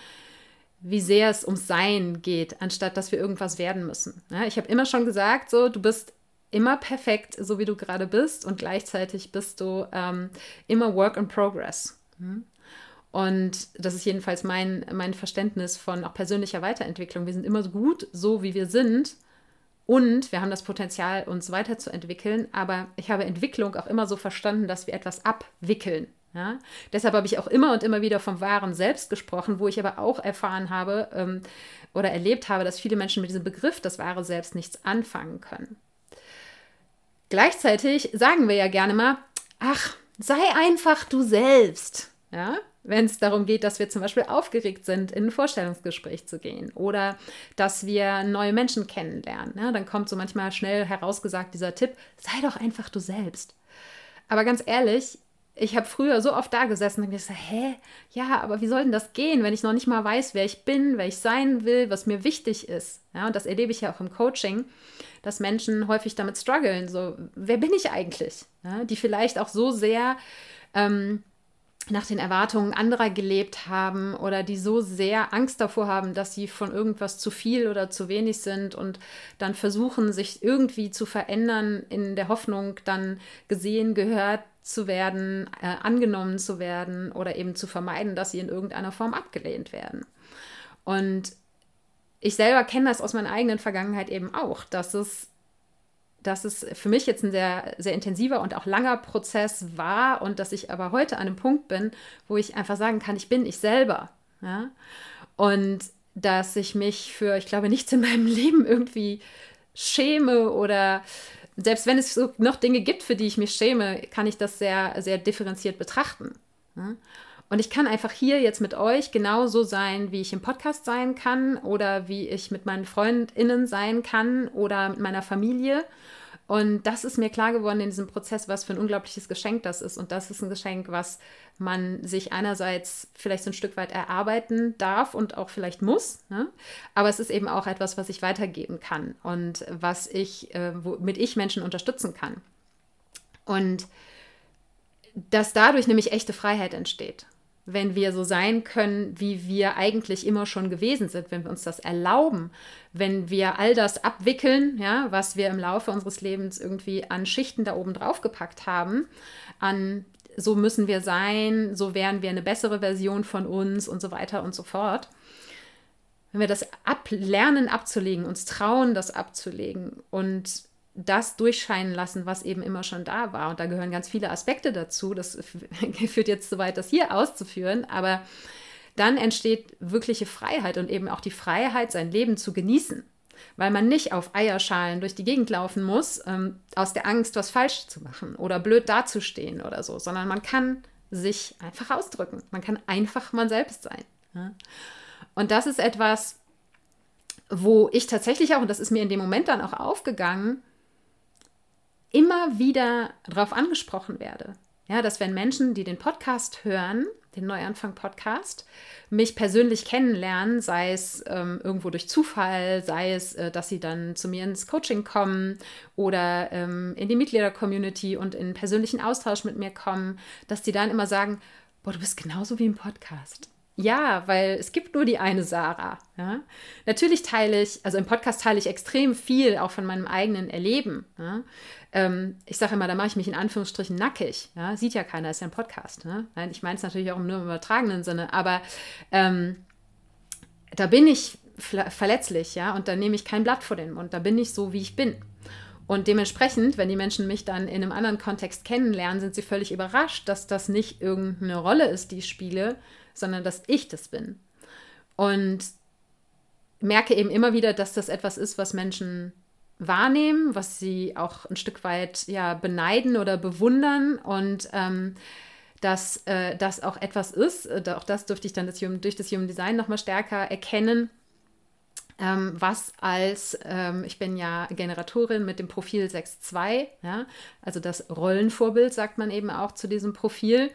S1: wie sehr es ums Sein geht, anstatt dass wir irgendwas werden müssen. Ja, ich habe immer schon gesagt, so, du bist immer perfekt, so wie du gerade bist und gleichzeitig bist du ähm, immer Work in Progress. Mhm. Und das ist jedenfalls mein, mein Verständnis von auch persönlicher Weiterentwicklung. Wir sind immer so gut, so wie wir sind. Und wir haben das Potenzial, uns weiterzuentwickeln. Aber ich habe Entwicklung auch immer so verstanden, dass wir etwas abwickeln. Ja? Deshalb habe ich auch immer und immer wieder vom wahren Selbst gesprochen, wo ich aber auch erfahren habe ähm, oder erlebt habe, dass viele Menschen mit diesem Begriff das wahre Selbst nichts anfangen können. Gleichzeitig sagen wir ja gerne mal, ach, sei einfach du selbst. Ja, wenn es darum geht, dass wir zum Beispiel aufgeregt sind, in ein Vorstellungsgespräch zu gehen oder dass wir neue Menschen kennenlernen. Ja, dann kommt so manchmal schnell herausgesagt dieser Tipp, sei doch einfach du selbst. Aber ganz ehrlich, ich habe früher so oft da gesessen und gesagt, hä, ja, aber wie soll denn das gehen, wenn ich noch nicht mal weiß, wer ich bin, wer ich sein will, was mir wichtig ist. Ja, und das erlebe ich ja auch im Coaching, dass Menschen häufig damit strugglen, so, wer bin ich eigentlich? Ja, die vielleicht auch so sehr ähm, nach den Erwartungen anderer gelebt haben oder die so sehr Angst davor haben, dass sie von irgendwas zu viel oder zu wenig sind und dann versuchen, sich irgendwie zu verändern in der Hoffnung, dann gesehen, gehört zu werden, äh, angenommen zu werden oder eben zu vermeiden, dass sie in irgendeiner Form abgelehnt werden. Und ich selber kenne das aus meiner eigenen Vergangenheit eben auch, dass es dass es für mich jetzt ein sehr, sehr intensiver und auch langer Prozess war und dass ich aber heute an einem Punkt bin, wo ich einfach sagen kann, ich bin ich selber. Ja? Und dass ich mich für, ich glaube, nichts in meinem (laughs) Leben irgendwie schäme oder selbst wenn es so noch Dinge gibt, für die ich mich schäme, kann ich das sehr, sehr differenziert betrachten. Ja? Und ich kann einfach hier jetzt mit euch genauso sein, wie ich im Podcast sein kann oder wie ich mit meinen FreundInnen sein kann oder mit meiner Familie. Und das ist mir klar geworden in diesem Prozess, was für ein unglaubliches Geschenk das ist. Und das ist ein Geschenk, was man sich einerseits vielleicht so ein Stück weit erarbeiten darf und auch vielleicht muss. Ne? Aber es ist eben auch etwas, was ich weitergeben kann und was ich, äh, womit ich Menschen unterstützen kann. Und dass dadurch nämlich echte Freiheit entsteht wenn wir so sein können, wie wir eigentlich immer schon gewesen sind, wenn wir uns das erlauben, wenn wir all das abwickeln, ja, was wir im Laufe unseres Lebens irgendwie an Schichten da oben drauf gepackt haben, an so müssen wir sein, so wären wir eine bessere Version von uns und so weiter und so fort. Wenn wir das ablernen abzulegen, uns trauen, das abzulegen und das durchscheinen lassen, was eben immer schon da war. Und da gehören ganz viele Aspekte dazu. Das (laughs) führt jetzt zu weit, das hier auszuführen. Aber dann entsteht wirkliche Freiheit und eben auch die Freiheit, sein Leben zu genießen. Weil man nicht auf Eierschalen durch die Gegend laufen muss, ähm, aus der Angst, was falsch zu machen oder blöd dazustehen oder so, sondern man kann sich einfach ausdrücken. Man kann einfach man selbst sein. Und das ist etwas, wo ich tatsächlich auch, und das ist mir in dem Moment dann auch aufgegangen, immer wieder darauf angesprochen werde. Ja, dass wenn Menschen, die den Podcast hören, den Neuanfang-Podcast, mich persönlich kennenlernen, sei es ähm, irgendwo durch Zufall, sei es, äh, dass sie dann zu mir ins Coaching kommen oder ähm, in die Mitglieder-Community und in persönlichen Austausch mit mir kommen, dass die dann immer sagen, boah, du bist genauso wie im Podcast. Ja, weil es gibt nur die eine Sarah. Ja? Natürlich teile ich, also im Podcast teile ich extrem viel auch von meinem eigenen Erleben. Ja? Ähm, ich sage immer, da mache ich mich in Anführungsstrichen nackig. Ja? Sieht ja keiner, ist ja ein Podcast. Ne? Nein, ich meine es natürlich auch nur im übertragenen Sinne, aber ähm, da bin ich verletzlich, ja, und da nehme ich kein Blatt vor den Mund. Da bin ich so, wie ich bin. Und dementsprechend, wenn die Menschen mich dann in einem anderen Kontext kennenlernen, sind sie völlig überrascht, dass das nicht irgendeine Rolle ist, die ich spiele, sondern dass ich das bin. Und merke eben immer wieder, dass das etwas ist, was Menschen wahrnehmen, was sie auch ein Stück weit ja beneiden oder bewundern. Und ähm, dass äh, das auch etwas ist, äh, auch das durfte ich dann das durch das Human Design nochmal stärker erkennen, ähm, was als, ähm, ich bin ja Generatorin mit dem Profil 6.2, ja, also das Rollenvorbild sagt man eben auch zu diesem Profil.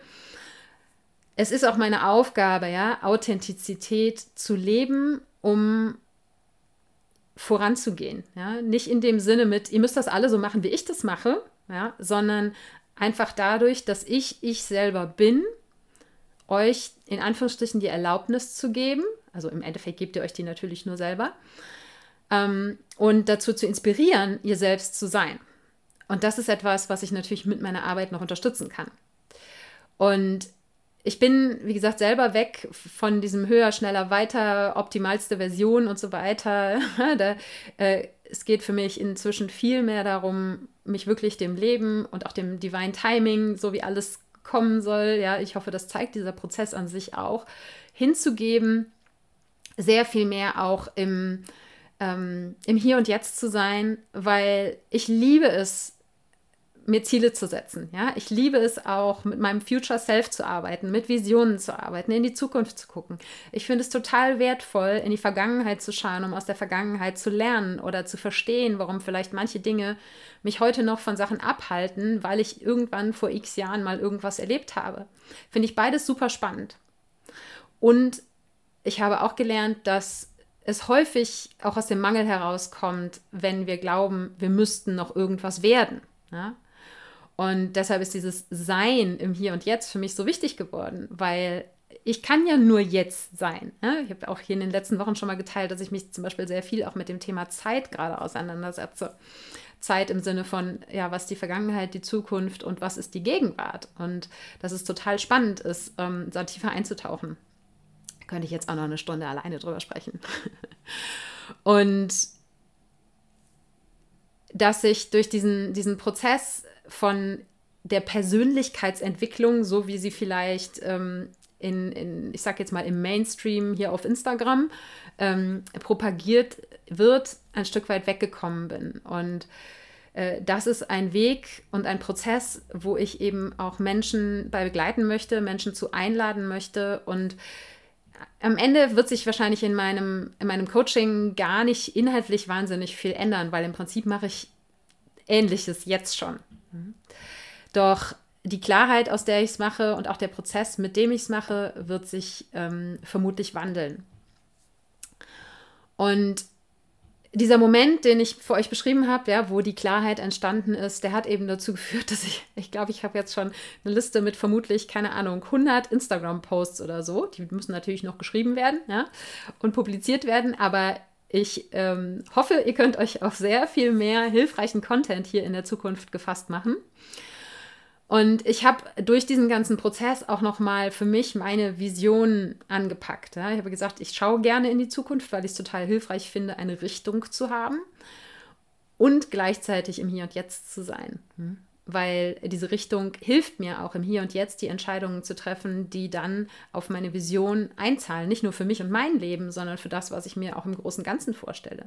S1: Es ist auch meine Aufgabe, ja, Authentizität zu leben, um voranzugehen. Ja? Nicht in dem Sinne mit, ihr müsst das alle so machen, wie ich das mache, ja? sondern einfach dadurch, dass ich ich selber bin, euch in Anführungsstrichen die Erlaubnis zu geben, also im Endeffekt gebt ihr euch die natürlich nur selber, ähm, und dazu zu inspirieren, ihr selbst zu sein. Und das ist etwas, was ich natürlich mit meiner Arbeit noch unterstützen kann. Und ich bin, wie gesagt, selber weg von diesem höher, schneller, weiter, optimalste Version und so weiter. (laughs) da, äh, es geht für mich inzwischen viel mehr darum, mich wirklich dem Leben und auch dem Divine Timing, so wie alles kommen soll, ja, ich hoffe, das zeigt dieser Prozess an sich auch, hinzugeben, sehr viel mehr auch im, ähm, im Hier und Jetzt zu sein, weil ich liebe es, mir Ziele zu setzen. Ja, ich liebe es auch, mit meinem Future Self zu arbeiten, mit Visionen zu arbeiten, in die Zukunft zu gucken. Ich finde es total wertvoll, in die Vergangenheit zu schauen, um aus der Vergangenheit zu lernen oder zu verstehen, warum vielleicht manche Dinge mich heute noch von Sachen abhalten, weil ich irgendwann vor x Jahren mal irgendwas erlebt habe. Finde ich beides super spannend. Und ich habe auch gelernt, dass es häufig auch aus dem Mangel herauskommt, wenn wir glauben, wir müssten noch irgendwas werden. Ja? Und deshalb ist dieses Sein im Hier und Jetzt für mich so wichtig geworden, weil ich kann ja nur jetzt sein. Ne? Ich habe auch hier in den letzten Wochen schon mal geteilt, dass ich mich zum Beispiel sehr viel auch mit dem Thema Zeit gerade auseinandersetze. Zeit im Sinne von, ja, was die Vergangenheit, die Zukunft und was ist die Gegenwart. Und dass es total spannend ist, ähm, da tiefer einzutauchen. Könnte ich jetzt auch noch eine Stunde alleine drüber sprechen. (laughs) und dass ich durch diesen, diesen Prozess von der Persönlichkeitsentwicklung, so wie sie vielleicht ähm, in, in, ich sag jetzt mal, im Mainstream hier auf Instagram ähm, propagiert wird, ein Stück weit weggekommen bin. Und äh, das ist ein Weg und ein Prozess, wo ich eben auch Menschen bei begleiten möchte, Menschen zu einladen möchte und am Ende wird sich wahrscheinlich in meinem, in meinem Coaching gar nicht inhaltlich wahnsinnig viel ändern, weil im Prinzip mache ich Ähnliches jetzt schon. Doch die Klarheit, aus der ich es mache und auch der Prozess, mit dem ich es mache, wird sich ähm, vermutlich wandeln. Und dieser Moment, den ich für euch beschrieben habe, ja, wo die Klarheit entstanden ist, der hat eben dazu geführt, dass ich, (laughs) ich glaube, ich habe jetzt schon eine Liste mit vermutlich, keine Ahnung, 100 Instagram-Posts oder so. Die müssen natürlich noch geschrieben werden ja, und publiziert werden, aber ich ähm, hoffe, ihr könnt euch auf sehr viel mehr hilfreichen Content hier in der Zukunft gefasst machen. Und ich habe durch diesen ganzen Prozess auch nochmal für mich meine Vision angepackt. Ja. Ich habe gesagt, ich schaue gerne in die Zukunft, weil ich es total hilfreich finde, eine Richtung zu haben und gleichzeitig im Hier und Jetzt zu sein. Hm weil diese Richtung hilft mir auch im Hier und Jetzt die Entscheidungen zu treffen, die dann auf meine Vision einzahlen. Nicht nur für mich und mein Leben, sondern für das, was ich mir auch im großen Ganzen vorstelle.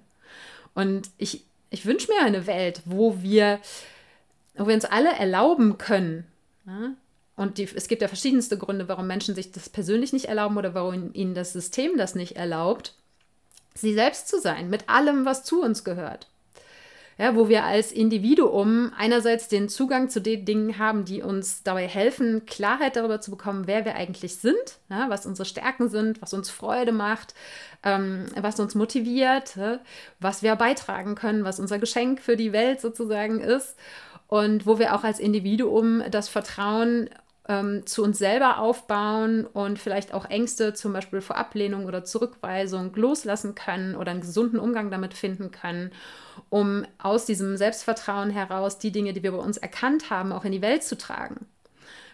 S1: Und ich, ich wünsche mir eine Welt, wo wir, wo wir uns alle erlauben können. Ja? Und die, es gibt ja verschiedenste Gründe, warum Menschen sich das persönlich nicht erlauben oder warum ihnen das System das nicht erlaubt, sie selbst zu sein, mit allem, was zu uns gehört ja, wo wir als Individuum einerseits den Zugang zu den Dingen haben, die uns dabei helfen, Klarheit darüber zu bekommen, wer wir eigentlich sind, ja, was unsere Stärken sind, was uns Freude macht, ähm, was uns motiviert, ja, was wir beitragen können, was unser Geschenk für die Welt sozusagen ist. Und wo wir auch als Individuum das Vertrauen ähm, zu uns selber aufbauen und vielleicht auch Ängste, zum Beispiel vor Ablehnung oder Zurückweisung, loslassen können oder einen gesunden Umgang damit finden können, um aus diesem Selbstvertrauen heraus die Dinge, die wir bei uns erkannt haben, auch in die Welt zu tragen.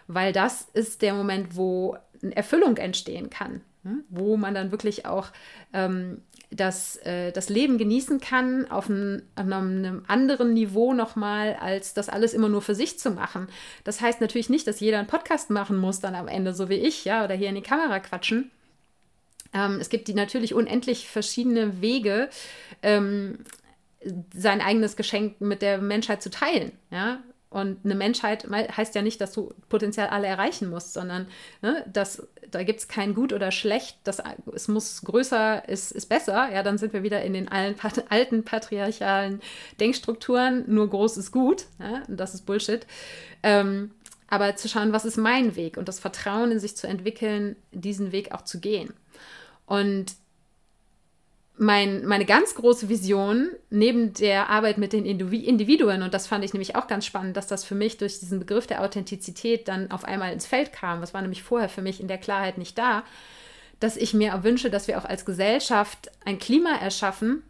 S1: Weil das ist der Moment, wo eine Erfüllung entstehen kann, hm? wo man dann wirklich auch ähm, das, äh, das Leben genießen kann auf, ein, auf einem anderen Niveau nochmal, als das alles immer nur für sich zu machen. Das heißt natürlich nicht, dass jeder einen Podcast machen muss, dann am Ende, so wie ich, ja, oder hier in die Kamera quatschen. Ähm, es gibt die natürlich unendlich verschiedene Wege, ähm, sein eigenes Geschenk mit der Menschheit zu teilen. Ja? Und eine Menschheit heißt ja nicht, dass du potenziell alle erreichen musst, sondern ne, dass, da gibt es kein Gut oder Schlecht, das, es muss größer, ist, ist besser. Ja, dann sind wir wieder in den (laughs) alten patriarchalen Denkstrukturen, nur groß ist gut. Ja, das ist Bullshit. Ähm, aber zu schauen, was ist mein Weg und das Vertrauen in sich zu entwickeln, diesen Weg auch zu gehen. Und mein, meine ganz große Vision neben der Arbeit mit den Individuen, und das fand ich nämlich auch ganz spannend, dass das für mich durch diesen Begriff der Authentizität dann auf einmal ins Feld kam. Das war nämlich vorher für mich in der Klarheit nicht da, dass ich mir wünsche, dass wir auch als Gesellschaft ein Klima erschaffen,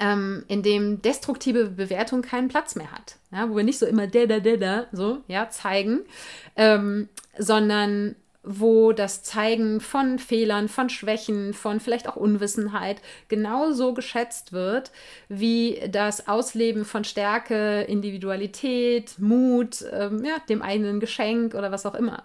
S1: ähm, in dem destruktive Bewertung keinen Platz mehr hat. Ja, wo wir nicht so immer da, da, da, da so ja, zeigen, ähm, sondern wo das Zeigen von Fehlern, von Schwächen, von vielleicht auch Unwissenheit genauso geschätzt wird wie das Ausleben von Stärke, Individualität, Mut, ähm, ja, dem eigenen Geschenk oder was auch immer.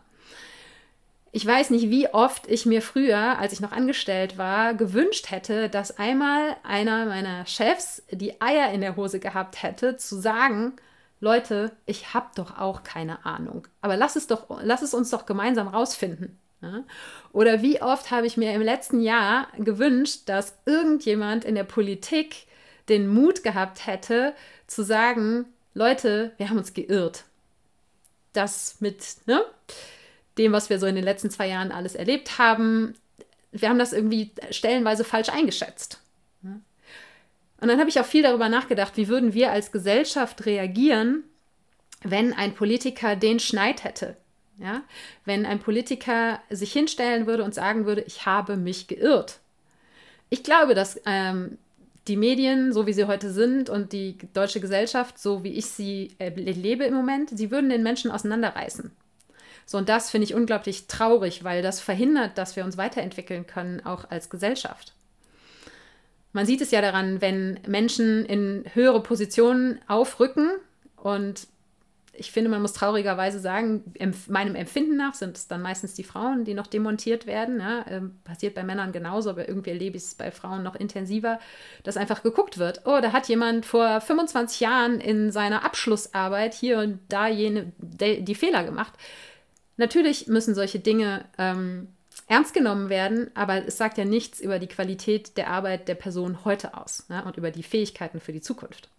S1: Ich weiß nicht, wie oft ich mir früher, als ich noch angestellt war, gewünscht hätte, dass einmal einer meiner Chefs die Eier in der Hose gehabt hätte, zu sagen, Leute, ich habe doch auch keine Ahnung. Aber lass es, doch, lass es uns doch gemeinsam rausfinden. Ja? Oder wie oft habe ich mir im letzten Jahr gewünscht, dass irgendjemand in der Politik den Mut gehabt hätte, zu sagen, Leute, wir haben uns geirrt. Das mit ne, dem, was wir so in den letzten zwei Jahren alles erlebt haben, wir haben das irgendwie stellenweise falsch eingeschätzt. Und dann habe ich auch viel darüber nachgedacht, wie würden wir als Gesellschaft reagieren, wenn ein Politiker den Schneid hätte. Ja? Wenn ein Politiker sich hinstellen würde und sagen würde, ich habe mich geirrt. Ich glaube, dass ähm, die Medien, so wie sie heute sind und die deutsche Gesellschaft, so wie ich sie erlebe im Moment, sie würden den Menschen auseinanderreißen. So, und das finde ich unglaublich traurig, weil das verhindert, dass wir uns weiterentwickeln können, auch als Gesellschaft. Man sieht es ja daran, wenn Menschen in höhere Positionen aufrücken und ich finde, man muss traurigerweise sagen, meinem Empfinden nach sind es dann meistens die Frauen, die noch demontiert werden. Ja, ähm, passiert bei Männern genauso, aber irgendwie erlebe ich es bei Frauen noch intensiver, dass einfach geguckt wird. Oh, da hat jemand vor 25 Jahren in seiner Abschlussarbeit hier und da jene, die, Fehler gemacht. Natürlich müssen solche Dinge ähm, ernst genommen werden, aber es sagt ja nichts über die Qualität der Arbeit der Person heute aus ja, und über die Fähigkeiten für die Zukunft.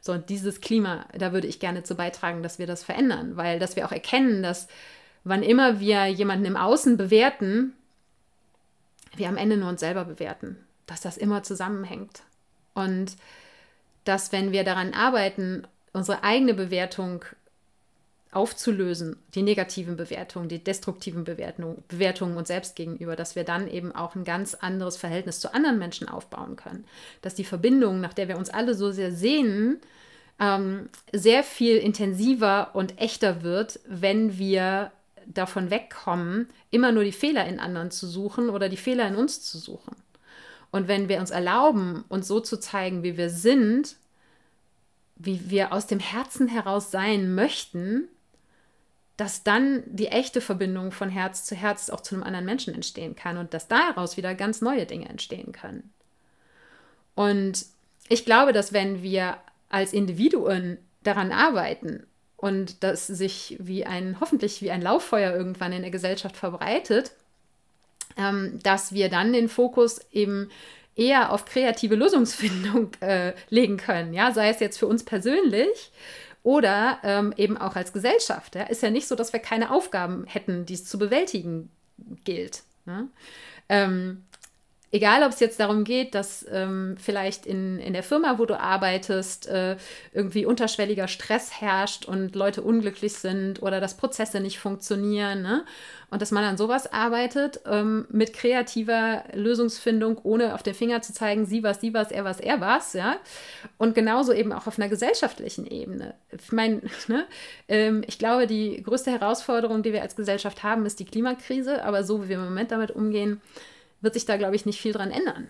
S1: So, und dieses Klima, da würde ich gerne zu beitragen, dass wir das verändern, weil dass wir auch erkennen, dass wann immer wir jemanden im Außen bewerten, wir am Ende nur uns selber bewerten, dass das immer zusammenhängt. Und dass wenn wir daran arbeiten, unsere eigene Bewertung aufzulösen, die negativen Bewertungen, die destruktiven Bewertungen, Bewertungen uns selbst gegenüber, dass wir dann eben auch ein ganz anderes Verhältnis zu anderen Menschen aufbauen können. Dass die Verbindung, nach der wir uns alle so sehr sehnen, ähm, sehr viel intensiver und echter wird, wenn wir davon wegkommen, immer nur die Fehler in anderen zu suchen oder die Fehler in uns zu suchen. Und wenn wir uns erlauben, uns so zu zeigen, wie wir sind, wie wir aus dem Herzen heraus sein möchten, dass dann die echte Verbindung von Herz zu Herz auch zu einem anderen Menschen entstehen kann und dass daraus wieder ganz neue Dinge entstehen können. Und ich glaube, dass wenn wir als Individuen daran arbeiten und das sich wie ein, hoffentlich wie ein Lauffeuer irgendwann in der Gesellschaft verbreitet, ähm, dass wir dann den Fokus eben eher auf kreative Lösungsfindung äh, legen können. Ja, sei es jetzt für uns persönlich oder ähm, eben auch als Gesellschaft. Ja? Ist ja nicht so, dass wir keine Aufgaben hätten, die es zu bewältigen gilt. Ne? Ähm, egal, ob es jetzt darum geht, dass ähm, vielleicht in, in der Firma, wo du arbeitest, äh, irgendwie unterschwelliger Stress herrscht und Leute unglücklich sind oder dass Prozesse nicht funktionieren. Ne? Und dass man an sowas arbeitet ähm, mit kreativer Lösungsfindung, ohne auf den Finger zu zeigen, sie was, sie was, er was, er was. Ja? Und genauso eben auch auf einer gesellschaftlichen Ebene. Ich meine, (laughs) ne? ähm, ich glaube, die größte Herausforderung, die wir als Gesellschaft haben, ist die Klimakrise. Aber so wie wir im Moment damit umgehen, wird sich da, glaube ich, nicht viel dran ändern.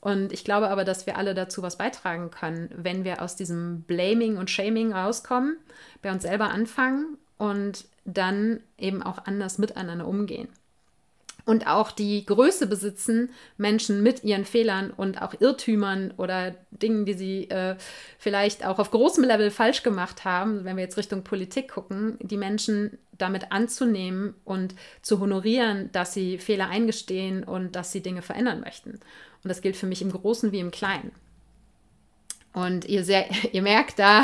S1: Und ich glaube aber, dass wir alle dazu was beitragen können, wenn wir aus diesem Blaming und Shaming rauskommen, bei uns selber anfangen und dann eben auch anders miteinander umgehen und auch die Größe besitzen, Menschen mit ihren Fehlern und auch Irrtümern oder Dingen, die sie äh, vielleicht auch auf großem Level falsch gemacht haben, wenn wir jetzt Richtung Politik gucken, die Menschen damit anzunehmen und zu honorieren, dass sie Fehler eingestehen und dass sie Dinge verändern möchten. Und das gilt für mich im Großen wie im Kleinen. Und ihr, sehr, (laughs) ihr merkt da,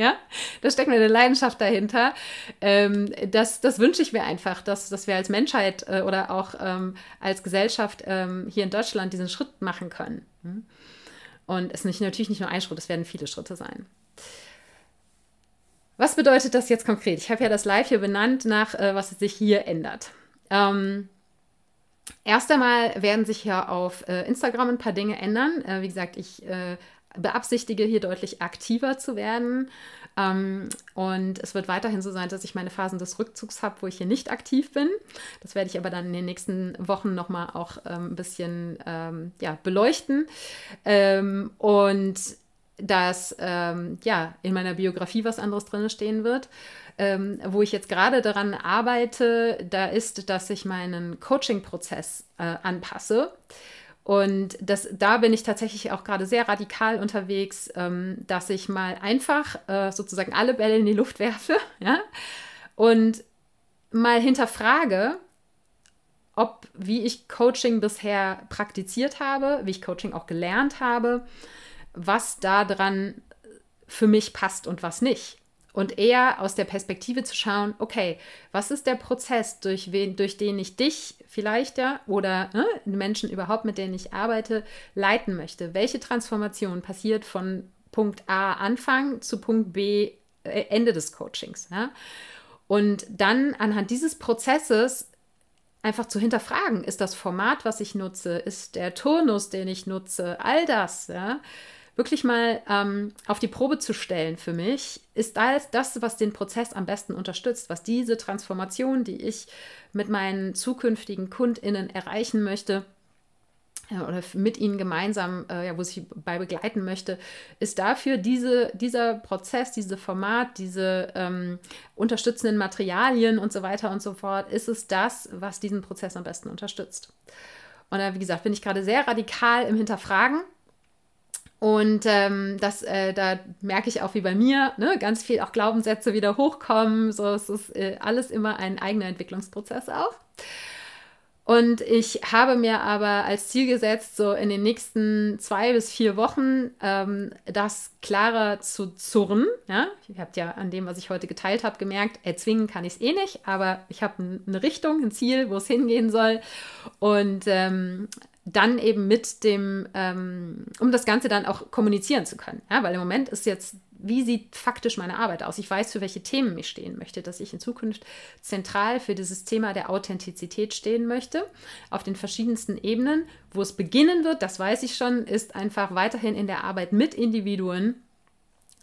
S1: ja, da steckt eine Leidenschaft dahinter. Ähm, das, das wünsche ich mir einfach, dass, dass wir als Menschheit äh, oder auch ähm, als Gesellschaft ähm, hier in Deutschland diesen Schritt machen können. Hm? Und es ist nicht, natürlich nicht nur ein Schritt, es werden viele Schritte sein. Was bedeutet das jetzt konkret? Ich habe ja das Live hier benannt nach, äh, was sich hier ändert. Ähm, Erst einmal werden sich ja auf äh, Instagram ein paar Dinge ändern. Äh, wie gesagt, ich äh, beabsichtige, hier deutlich aktiver zu werden. Ähm, und es wird weiterhin so sein, dass ich meine Phasen des Rückzugs habe, wo ich hier nicht aktiv bin. Das werde ich aber dann in den nächsten Wochen nochmal auch ähm, ein bisschen ähm, ja, beleuchten. Ähm, und dass ähm, ja in meiner Biografie was anderes drin stehen wird. Ähm, wo ich jetzt gerade daran arbeite, da ist, dass ich meinen Coaching-Prozess äh, anpasse Und das, da bin ich tatsächlich auch gerade sehr radikal unterwegs, ähm, dass ich mal einfach äh, sozusagen alle Bälle in die Luft werfe (laughs) ja? und mal hinterfrage, ob wie ich Coaching bisher praktiziert habe, wie ich Coaching auch gelernt habe, was daran für mich passt und was nicht. Und eher aus der Perspektive zu schauen, okay, was ist der Prozess, durch, wen, durch den ich dich vielleicht ja oder ne, Menschen überhaupt, mit denen ich arbeite, leiten möchte? Welche Transformation passiert von Punkt A Anfang zu Punkt B äh, Ende des Coachings? Ja? Und dann anhand dieses Prozesses einfach zu hinterfragen, ist das Format, was ich nutze, ist der Turnus, den ich nutze, all das, ja, wirklich mal ähm, auf die Probe zu stellen für mich, ist alles das, was den Prozess am besten unterstützt, was diese Transformation, die ich mit meinen zukünftigen KundInnen erreichen möchte, oder mit ihnen gemeinsam, äh, ja, wo ich bei begleiten möchte, ist dafür diese, dieser Prozess, dieses Format, diese ähm, unterstützenden Materialien und so weiter und so fort, ist es das, was diesen Prozess am besten unterstützt. Und da, wie gesagt, bin ich gerade sehr radikal im Hinterfragen. Und ähm, das, äh, da merke ich auch wie bei mir, ne, ganz viel auch Glaubenssätze wieder hochkommen. So, es ist äh, alles immer ein eigener Entwicklungsprozess auch. Und ich habe mir aber als Ziel gesetzt, so in den nächsten zwei bis vier Wochen ähm, das klarer zu zurren. Ja? Ihr habt ja an dem, was ich heute geteilt habe, gemerkt, erzwingen kann ich es eh nicht, aber ich habe eine Richtung, ein Ziel, wo es hingehen soll. Und ähm, dann eben mit dem, ähm, um das Ganze dann auch kommunizieren zu können. Ja? Weil im Moment ist jetzt wie sieht faktisch meine Arbeit aus? Ich weiß, für welche Themen ich stehen möchte, dass ich in Zukunft zentral für dieses Thema der Authentizität stehen möchte, auf den verschiedensten Ebenen. Wo es beginnen wird, das weiß ich schon, ist einfach weiterhin in der Arbeit mit Individuen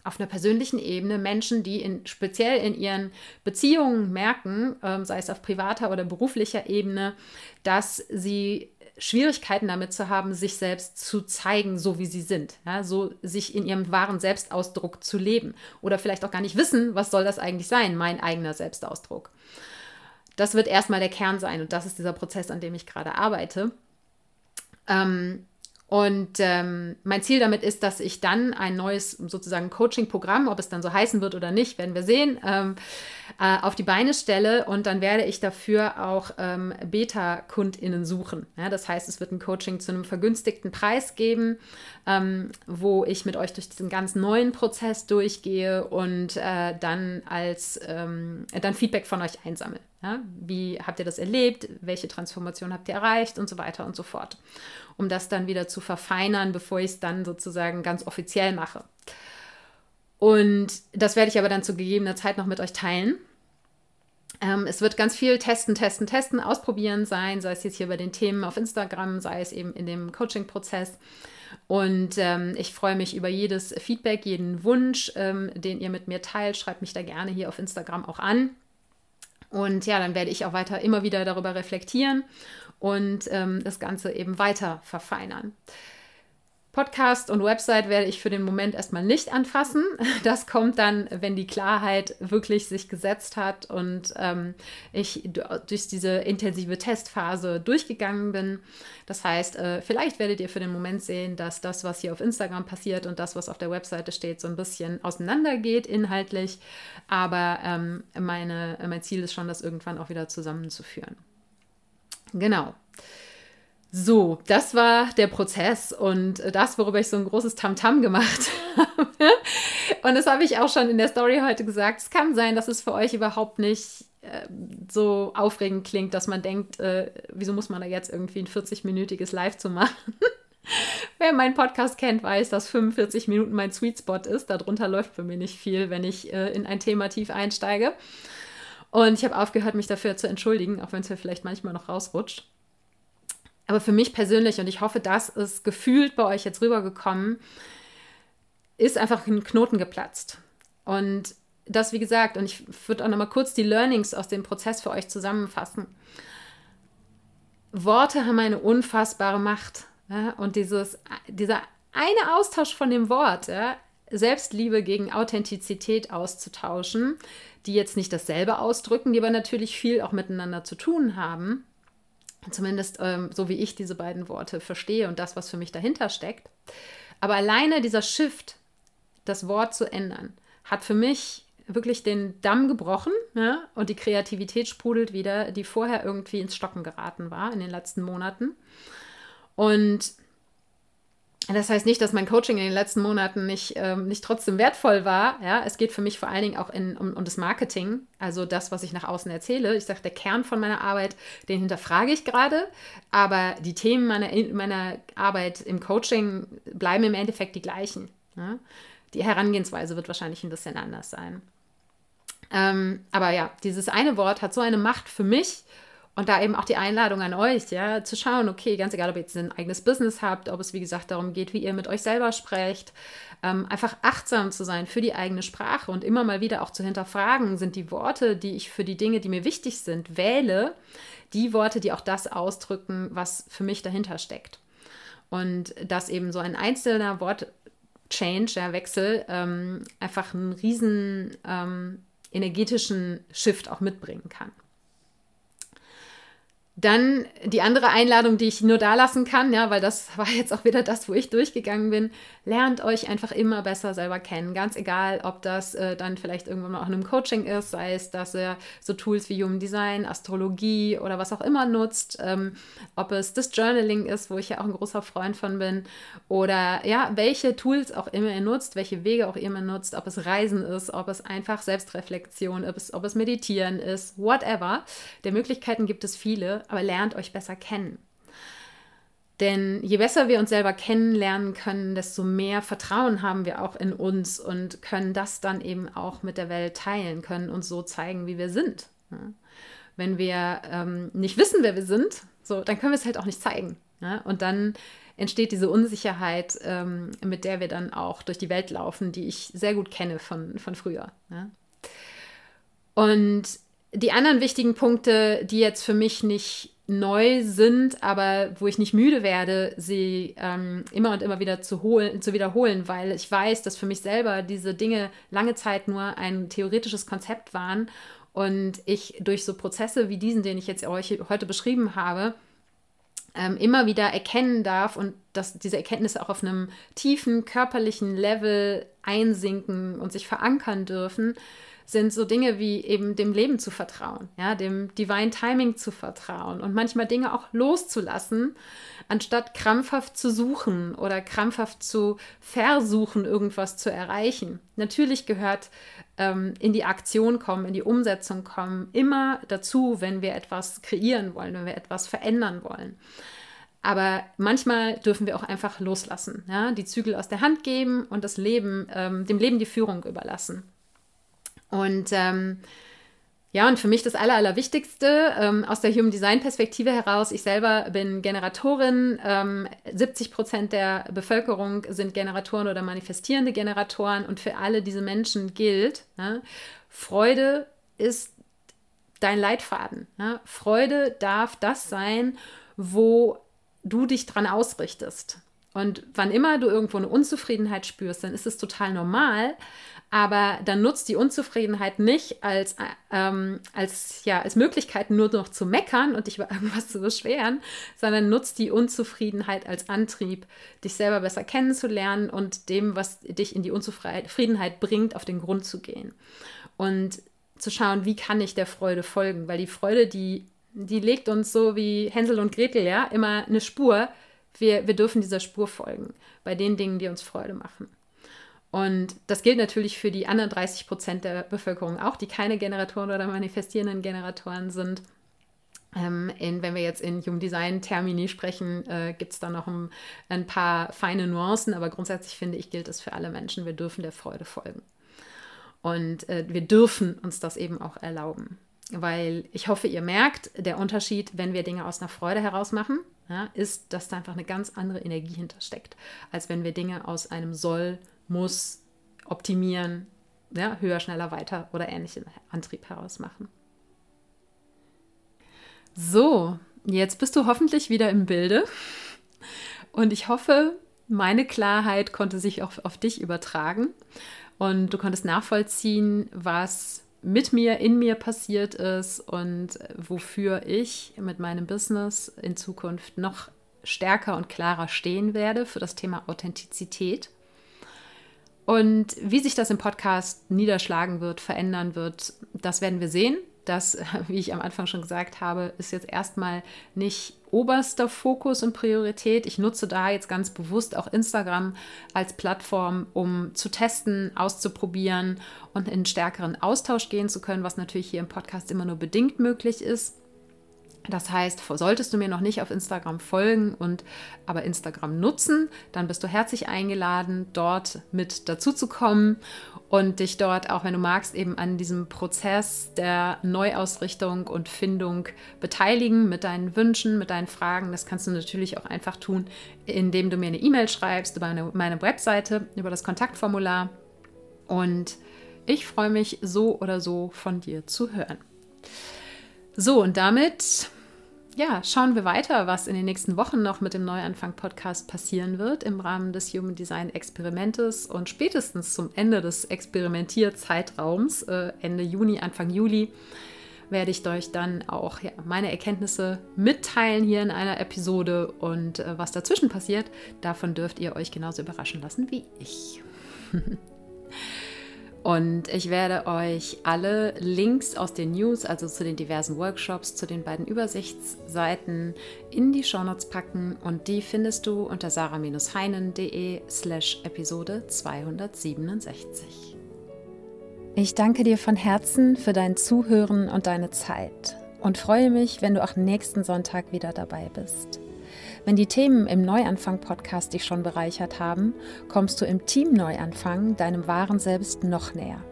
S1: auf einer persönlichen Ebene Menschen, die in, speziell in ihren Beziehungen merken, ähm, sei es auf privater oder beruflicher Ebene, dass sie Schwierigkeiten damit zu haben, sich selbst zu zeigen, so wie sie sind. Ja, so sich in ihrem wahren Selbstausdruck zu leben. Oder vielleicht auch gar nicht wissen, was soll das eigentlich sein, mein eigener Selbstausdruck. Das wird erstmal der Kern sein und das ist dieser Prozess, an dem ich gerade arbeite. Ähm, und ähm, mein Ziel damit ist, dass ich dann ein neues sozusagen Coaching-Programm, ob es dann so heißen wird oder nicht, werden wir sehen, ähm, äh, auf die Beine stelle und dann werde ich dafür auch ähm, Beta-KundInnen suchen. Ja, das heißt, es wird ein Coaching zu einem vergünstigten Preis geben, ähm, wo ich mit euch durch diesen ganz neuen Prozess durchgehe und äh, dann als ähm, dann Feedback von euch einsammle. Ja, wie habt ihr das erlebt? Welche Transformation habt ihr erreicht und so weiter und so fort um das dann wieder zu verfeinern, bevor ich es dann sozusagen ganz offiziell mache. Und das werde ich aber dann zu gegebener Zeit noch mit euch teilen. Ähm, es wird ganz viel testen, testen, testen, ausprobieren sein, sei es jetzt hier bei den Themen auf Instagram, sei es eben in dem Coaching-Prozess. Und ähm, ich freue mich über jedes Feedback, jeden Wunsch, ähm, den ihr mit mir teilt. Schreibt mich da gerne hier auf Instagram auch an. Und ja, dann werde ich auch weiter immer wieder darüber reflektieren und ähm, das Ganze eben weiter verfeinern. Podcast und Website werde ich für den Moment erstmal nicht anfassen. (laughs) Das kommt dann, wenn die Klarheit wirklich sich gesetzt hat und ähm, ich durch diese intensive Testphase durchgegangen bin. Das heißt, äh, vielleicht werdet ihr für den Moment sehen, dass das, was hier auf Instagram passiert und das, was auf der Webseite steht, so ein bisschen auseinandergeht inhaltlich. Aber ähm, meine, mein Ziel ist schon, das irgendwann auch wieder zusammenzuführen. Genau. So, das war der Prozess und das, worüber ich so ein großes Tamtam -Tam gemacht habe. Und das habe ich auch schon in der Story heute gesagt. Es kann sein, dass es für euch überhaupt nicht äh, so aufregend klingt, dass man denkt, äh, wieso muss man da jetzt irgendwie ein 40-minütiges Live zu machen? (laughs) Wer meinen Podcast kennt, weiß, dass 45 Minuten mein Sweet Spot ist. Darunter läuft für mich nicht viel, wenn ich äh, in ein Thema tief einsteige. Und ich habe aufgehört, mich dafür zu entschuldigen, auch wenn es mir vielleicht manchmal noch rausrutscht. Aber für mich persönlich, und ich hoffe, das ist gefühlt bei euch jetzt rübergekommen, ist einfach ein Knoten geplatzt. Und das, wie gesagt, und ich würde auch nochmal kurz die Learnings aus dem Prozess für euch zusammenfassen. Worte haben eine unfassbare Macht. Ja? Und dieses, dieser eine Austausch von dem Wort, ja? Selbstliebe gegen Authentizität auszutauschen, die jetzt nicht dasselbe ausdrücken, die aber natürlich viel auch miteinander zu tun haben, Zumindest ähm, so wie ich diese beiden Worte verstehe und das, was für mich dahinter steckt. Aber alleine dieser Shift, das Wort zu ändern, hat für mich wirklich den Damm gebrochen ne? und die Kreativität sprudelt wieder, die vorher irgendwie ins Stocken geraten war in den letzten Monaten. Und das heißt nicht, dass mein Coaching in den letzten Monaten nicht, ähm, nicht trotzdem wertvoll war. Ja, es geht für mich vor allen Dingen auch in, um, um das Marketing, also das, was ich nach außen erzähle. Ich sage, der Kern von meiner Arbeit, den hinterfrage ich gerade, aber die Themen meiner, meiner Arbeit im Coaching bleiben im Endeffekt die gleichen. Ja? Die Herangehensweise wird wahrscheinlich ein bisschen anders sein. Ähm, aber ja, dieses eine Wort hat so eine Macht für mich und da eben auch die Einladung an euch, ja, zu schauen, okay, ganz egal, ob ihr jetzt ein eigenes Business habt, ob es wie gesagt darum geht, wie ihr mit euch selber sprecht, ähm, einfach achtsam zu sein für die eigene Sprache und immer mal wieder auch zu hinterfragen, sind die Worte, die ich für die Dinge, die mir wichtig sind, wähle, die Worte, die auch das ausdrücken, was für mich dahinter steckt. Und dass eben so ein einzelner Wort-Change, ja, Wechsel, ähm, einfach einen riesen ähm, energetischen Shift auch mitbringen kann. Dann die andere Einladung, die ich nur da lassen kann, ja, weil das war jetzt auch wieder das, wo ich durchgegangen bin. Lernt euch einfach immer besser selber kennen. Ganz egal, ob das äh, dann vielleicht irgendwann mal auch in einem Coaching ist, sei es, dass ihr so Tools wie Human Design, Astrologie oder was auch immer nutzt, ähm, ob es das Journaling ist, wo ich ja auch ein großer Freund von bin, oder ja, welche Tools auch immer ihr nutzt, welche Wege auch immer nutzt, ob es Reisen ist, ob es einfach Selbstreflexion ist, ob es Meditieren ist, whatever. Der Möglichkeiten gibt es viele aber lernt euch besser kennen. Denn je besser wir uns selber kennenlernen können, desto mehr Vertrauen haben wir auch in uns und können das dann eben auch mit der Welt teilen, können uns so zeigen, wie wir sind. Wenn wir ähm, nicht wissen, wer wir sind, so, dann können wir es halt auch nicht zeigen. Ja? Und dann entsteht diese Unsicherheit, ähm, mit der wir dann auch durch die Welt laufen, die ich sehr gut kenne von, von früher. Ja? Und die anderen wichtigen Punkte, die jetzt für mich nicht neu sind, aber wo ich nicht müde werde, sie ähm, immer und immer wieder zu, holen, zu wiederholen, weil ich weiß, dass für mich selber diese Dinge lange Zeit nur ein theoretisches Konzept waren und ich durch so Prozesse wie diesen, den ich jetzt euch heute beschrieben habe, ähm, immer wieder erkennen darf und dass diese Erkenntnisse auch auf einem tiefen körperlichen Level einsinken und sich verankern dürfen, sind so Dinge wie eben dem Leben zu vertrauen, ja, dem Divine Timing zu vertrauen und manchmal Dinge auch loszulassen, anstatt krampfhaft zu suchen oder krampfhaft zu versuchen, irgendwas zu erreichen. Natürlich gehört ähm, in die Aktion kommen, in die Umsetzung kommen, immer dazu, wenn wir etwas kreieren wollen, wenn wir etwas verändern wollen. Aber manchmal dürfen wir auch einfach loslassen, ja? die Zügel aus der Hand geben und das Leben, ähm, dem Leben die Führung überlassen. Und ähm, ja, und für mich das Aller, Allerwichtigste ähm, aus der Human Design Perspektive heraus, ich selber bin Generatorin, ähm, 70 Prozent der Bevölkerung sind Generatoren oder manifestierende Generatoren und für alle diese Menschen gilt, ja, Freude ist dein Leitfaden. Ja? Freude darf das sein, wo du dich dran ausrichtest. Und wann immer du irgendwo eine Unzufriedenheit spürst, dann ist es total normal, aber dann nutzt die Unzufriedenheit nicht als, ähm, als, ja, als Möglichkeit nur noch zu meckern und dich über (laughs) irgendwas zu beschweren, sondern nutzt die Unzufriedenheit als Antrieb, dich selber besser kennenzulernen und dem, was dich in die Unzufriedenheit bringt, auf den Grund zu gehen. Und zu schauen, wie kann ich der Freude folgen, weil die Freude, die, die legt uns so wie Hänsel und Gretel, ja, immer eine Spur. Wir, wir dürfen dieser Spur folgen, bei den Dingen, die uns Freude machen. Und das gilt natürlich für die anderen 30 Prozent der Bevölkerung auch, die keine Generatoren oder manifestierenden Generatoren sind. Ähm, in, wenn wir jetzt in Human Design Termini sprechen, äh, gibt es da noch ein, ein, paar feine Nuancen, aber grundsätzlich finde ich, gilt es für alle Menschen. Wir dürfen der Freude folgen. Und äh, wir dürfen uns das eben auch erlauben. Weil ich hoffe, ihr merkt, der Unterschied, wenn wir Dinge aus einer Freude heraus machen, ja, ist, dass da einfach eine ganz andere Energie hintersteckt, als wenn wir Dinge aus einem Soll muss optimieren, ja, höher, schneller, weiter oder ähnlichen Antrieb herausmachen. So, jetzt bist du hoffentlich wieder im Bilde und ich hoffe, meine Klarheit konnte sich auch auf dich übertragen und du konntest nachvollziehen, was mit mir, in mir passiert ist und wofür ich mit meinem Business in Zukunft noch stärker und klarer stehen werde für das Thema Authentizität. Und wie sich das im Podcast niederschlagen wird, verändern wird, das werden wir sehen. Das, (laughs) wie ich am Anfang schon gesagt habe, ist jetzt erstmal nicht oberster Fokus und Priorität. Ich nutze da jetzt ganz bewusst auch Instagram als Plattform, um zu testen, auszuprobieren und in stärkeren Austausch gehen zu können, was natürlich hier im Podcast immer nur bedingt möglich ist. Das heißt, solltest du mir noch nicht auf Instagram folgen und aber Instagram nutzen, dann bist du herzlich eingeladen, dort mit dazu zu kommen und dich dort, auch wenn du magst, eben an diesem Prozess der Neuausrichtung und Findung beteiligen mit deinen Wünschen, mit deinen Fragen. Das kannst du natürlich auch einfach tun, indem du mir eine E-Mail schreibst über meine, meine Webseite, über das Kontaktformular. Und ich freue mich so oder so von dir zu hören. So, und damit ja, schauen wir weiter, was in den nächsten Wochen noch mit dem Neuanfang-Podcast passieren wird im Rahmen des Human Design Experimentes und spätestens zum Ende des Experimentierzeitraums, äh, Ende Juni, Anfang Juli, werde ich euch dann auch ja, meine Erkenntnisse mitteilen hier in einer Episode und äh, was dazwischen passiert, davon dürft ihr euch genauso überraschen lassen wie ich. (laughs) Und ich werde euch alle Links aus den News, also zu den diversen Workshops, zu den beiden Übersichtsseiten in die Shownotes packen und die findest du unter sarah-heinen.de slash Episode 267. Ich danke dir von Herzen für dein Zuhören und deine Zeit und freue mich, wenn du auch nächsten Sonntag wieder dabei bist. Wenn die Themen im Neuanfang-Podcast dich schon bereichert haben, kommst du im Team Neuanfang deinem wahren Selbst noch näher.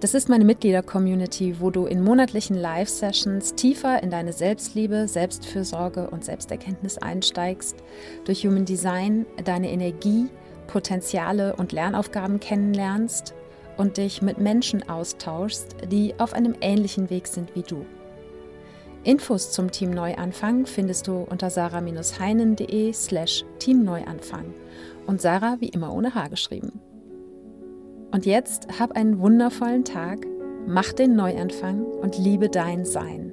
S1: Das ist meine Mitglieder-Community, wo du in monatlichen Live-Sessions tiefer in deine Selbstliebe, Selbstfürsorge und Selbsterkenntnis einsteigst, durch Human Design deine Energie, Potenziale und Lernaufgaben kennenlernst und dich mit Menschen austauschst, die auf einem ähnlichen Weg sind wie du. Infos zum Team Neuanfang findest du unter sarah-heinen.de slash teamneuanfang und Sarah wie immer ohne H geschrieben. Und jetzt hab einen wundervollen Tag, mach den Neuanfang und liebe dein Sein.